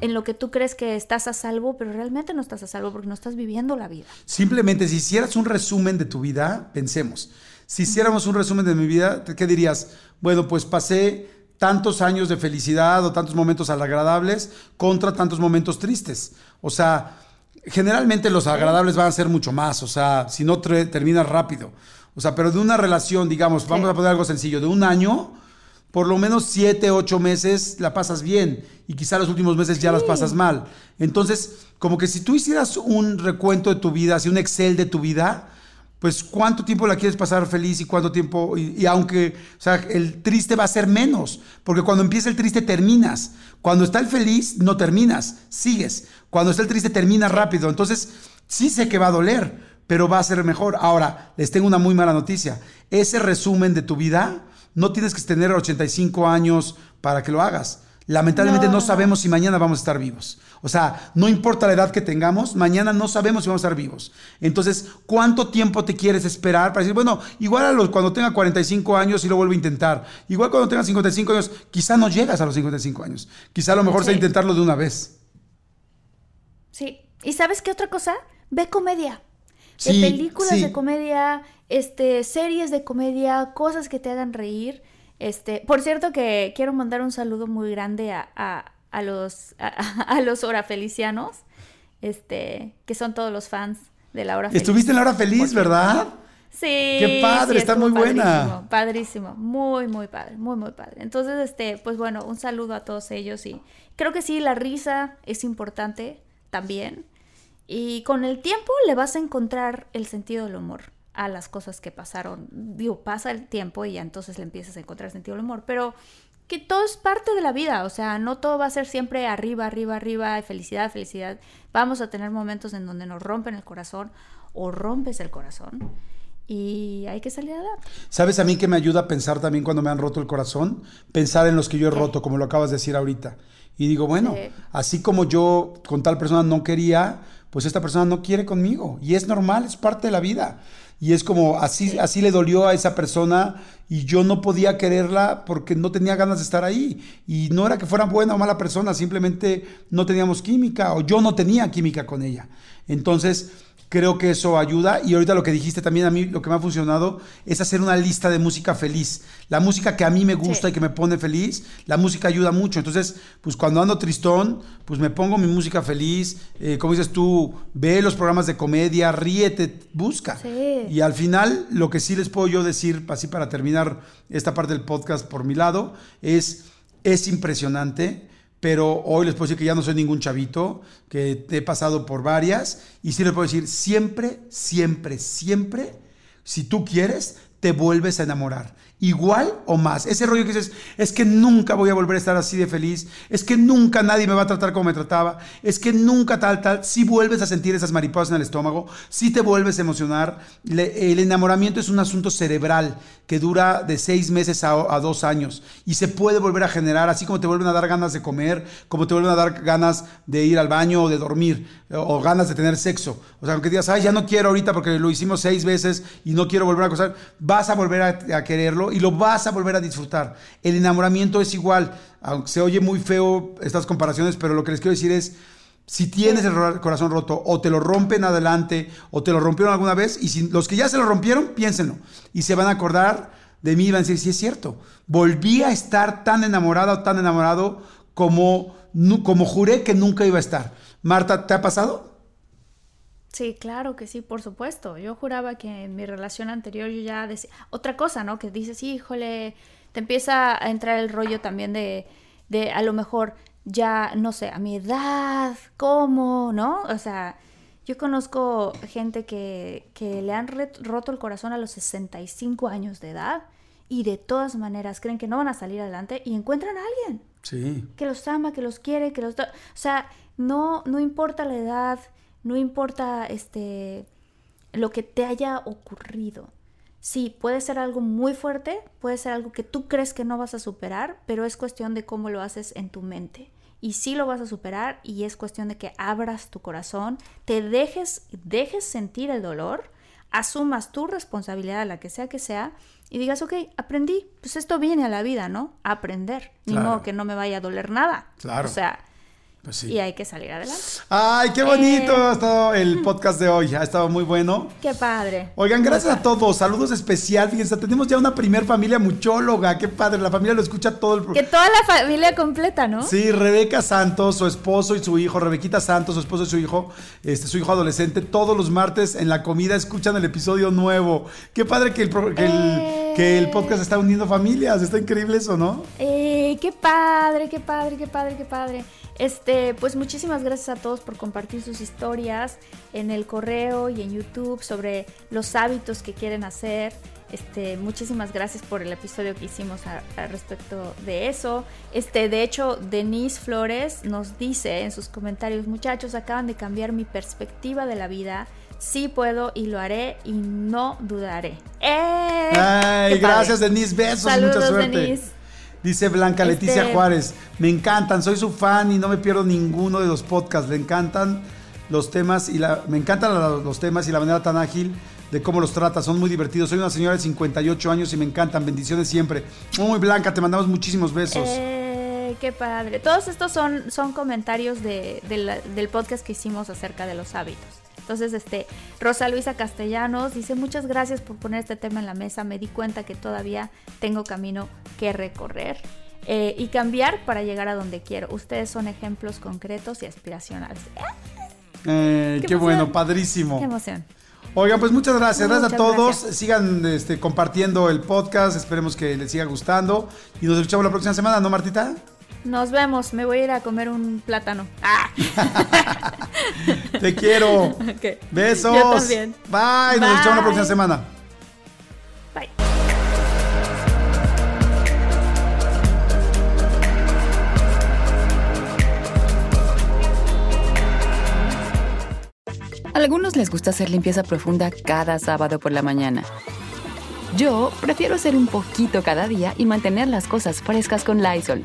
en lo que tú crees que estás a salvo, pero realmente no estás a salvo porque no estás viviendo la vida. Simplemente, si hicieras un resumen de tu vida, pensemos, si hiciéramos un resumen de mi vida, ¿qué dirías? Bueno, pues pasé tantos años de felicidad o tantos momentos agradables contra tantos momentos tristes. O sea, generalmente los agradables van a ser mucho más, o sea, si no terminas rápido. O sea, pero de una relación, digamos, vamos a poner algo sencillo, de un año, por lo menos siete, ocho meses la pasas bien y quizá los últimos meses ya las pasas mal. Entonces, como que si tú hicieras un recuento de tu vida, así un Excel de tu vida, pues cuánto tiempo la quieres pasar feliz y cuánto tiempo, y, aunque, o sea, el triste va a ser menos, porque cuando empieza el triste terminas, cuando está el feliz no terminas, sigues, cuando está el triste terminas rápido, entonces sí sé que va a doler, pero va a ser mejor. Ahora, les tengo una muy mala noticia, ese resumen de tu vida, no tienes que tener 85 años para que lo hagas. Lamentablemente no sabemos si mañana vamos a estar vivos. O sea, no importa la edad que tengamos, mañana no sabemos si vamos a estar vivos. Entonces, ¿cuánto tiempo te quieres esperar para decir, bueno, igual a los, cuando tenga 45 años y lo vuelvo a intentar? Igual cuando tenga 55 años, quizá no llegas a los 55 años. Quizá a lo mejor sea intentarlo de una vez. Sí. ¿Y sabes qué otra cosa? Ve comedia. Ve películas de comedia, este, series de comedia, cosas que te hagan reír. Este, por cierto que quiero mandar un saludo muy grande a a los, a, los hora felicianos, este, que son todos los fans de la hora feliz. Estuviste en la hora feliz, ¿verdad? Sí. Qué padre, está muy buena. Padrísimo, muy, muy padre, muy, muy padre. Entonces, este, pues bueno, un saludo a todos ellos y creo que sí, la risa es importante también. Y con el tiempo le vas a encontrar el sentido del humor a las cosas que pasaron. Digo, pasa el tiempo y ya entonces le empiezas a encontrar sentido del humor. Pero que todo es parte de la vida, o sea, no todo va a ser siempre arriba, arriba, arriba, felicidad, felicidad. Vamos a tener momentos en donde nos rompen el corazón o rompes el corazón y hay que salir adelante. ¿Sabes a mí que me ayuda a pensar también cuando me han roto el corazón? Pensar en los que yo he roto, como lo acabas de decir ahorita. Y digo, bueno, así como yo con tal persona no quería, pues esta persona no quiere conmigo. Y es normal, es parte de la vida. Y es como, así, así le dolió a esa persona y yo no podía quererla porque no tenía ganas de estar ahí. Y no era que fuera buena o mala persona, simplemente no teníamos química o yo no tenía química con ella. Entonces, Creo que eso ayuda. Y ahorita lo que dijiste también a mí, lo que me ha funcionado es hacer una lista de música feliz. La música que a mí me gusta y que me pone feliz, la música ayuda mucho. Entonces, pues cuando ando tristón, pues me pongo mi música feliz. Eh, como dices tú, ve los programas de comedia, ríete, busca. Y al final, lo que sí les puedo yo decir, así para terminar esta parte del podcast por mi lado, es, es impresionante pero hoy les puedo decir que ya no soy ningún chavito, que he pasado por varias, y sí les puedo decir, siempre, siempre, siempre, si tú quieres, te vuelves a enamorar igual o más. Ese rollo que dices, es que nunca voy a volver a estar así de feliz, es que nunca nadie me va a tratar como me trataba, es que nunca tal, tal, si vuelves a sentir esas mariposas en el estómago, si te vuelves a emocionar. el enamoramiento es un asunto cerebral que dura de seis meses a, dos años y se puede volver a generar, así como te vuelven a dar ganas de comer, como te vuelven a dar ganas de ir al baño o de dormir, o ganas de tener sexo. O sea, aunque digas, ay, ya no quiero ahorita porque lo hicimos seis veces y no quiero volver a acosar, vas a volver a quererlo y lo vas a volver a disfrutar. El enamoramiento es igual, aunque se oye muy feo estas comparaciones, pero lo que les quiero decir es, si tienes el corazón roto, o te lo rompen adelante, o te lo rompieron alguna vez, y si los que ya se lo rompieron, piénsenlo, y se van a acordar de mí y van a decir, sí es cierto, volví a estar tan enamorado o tan enamorado como, como juré que nunca iba a estar. Marta, ¿te ha pasado? Sí, claro que sí, por supuesto. Yo juraba que en mi relación anterior yo ya decía otra cosa, ¿no? Que dices, híjole, te empieza a entrar el rollo también de, de a lo mejor ya, no sé, a mi edad, ¿cómo? ¿No? O sea, yo conozco gente que, que le han roto el corazón a los 65 años de edad y de todas maneras creen que no van a salir adelante y encuentran a alguien. Sí. Que los ama, que los quiere, que los... O sea, no, no importa la edad, no importa este lo que te haya ocurrido. Sí, puede ser algo muy fuerte, puede ser algo que tú crees que no vas a superar, pero es cuestión de cómo lo haces en tu mente. Y sí lo vas a superar y es cuestión de que abras tu corazón, te dejes, dejes sentir el dolor, asumas tu responsabilidad, la que sea que sea, y digas, ok, aprendí, pues esto viene a la vida, ¿no? aprender, ni modo que no me vaya a doler nada. Claro. O sea, Pues y hay que salir adelante. Ay, qué bonito Eh. ha estado el podcast de hoy. Ha estado muy bueno. Qué padre. Oigan, gracias a todos. Saludos especial. Fíjense, tenemos ya una primer familia muchóloga. Qué padre. La familia lo escucha todo el Que toda la familia completa, ¿no? Sí, Rebeca Santos, su esposo y su hijo, Rebequita Santos, su esposo y su hijo, este, su hijo adolescente, todos los martes en la comida escuchan el episodio nuevo. Qué padre que el, que el, Eh. que el podcast está uniendo familias. Está increíble eso, ¿no? Eh, qué padre, qué padre, qué padre, qué padre. Este, pues muchísimas gracias a todos por compartir sus historias en el correo y en YouTube sobre los hábitos que quieren hacer. Este, muchísimas gracias por el episodio que hicimos a- a respecto de eso. Este, de hecho, Denise Flores nos dice en sus comentarios, muchachos, acaban de cambiar mi perspectiva de la vida. Sí puedo y lo haré y no dudaré. ¡Eh! Ay, gracias, Denise. Besos, Saludos, mucha suerte. Denise. Dice Blanca Leticia Este- Juárez, me encantan, soy su fan y no me pierdo ninguno de los podcasts. Le encantan los temas y la, me encantan los temas y la manera tan ágil de cómo los trata. Son muy divertidos. Soy una señora de 58 años y me encantan. Bendiciones siempre. Muy Blanca, te mandamos muchísimos besos. Eh, qué padre. Todos estos son, son comentarios de- de la- del podcast que hicimos acerca de los hábitos. Entonces, este, Rosa Luisa Castellanos dice, muchas gracias por poner este tema en la mesa. Me di cuenta que todavía tengo camino que recorrer eh, y cambiar para llegar a donde quiero. Ustedes son ejemplos concretos y aspiracionales. ¡Eh! Eh, qué bueno, padrísimo. ¡Qué emoción! Oigan, pues muchas gracias. Gracias a todos. gracias. Sigan este, compartiendo el podcast. Esperemos que les siga gustando. Y nos escuchamos la próxima semana, ¿no, Martita? Nos vemos. Me voy a ir a comer un plátano. ¡Ah! Te quiero. Besos. Yo también. Bye. Nos escuchamos la próxima semana. Bye. A algunos les gusta hacer limpieza profunda cada sábado por la mañana. Yo prefiero hacer un poquito cada día y mantener las cosas frescas con Lysol.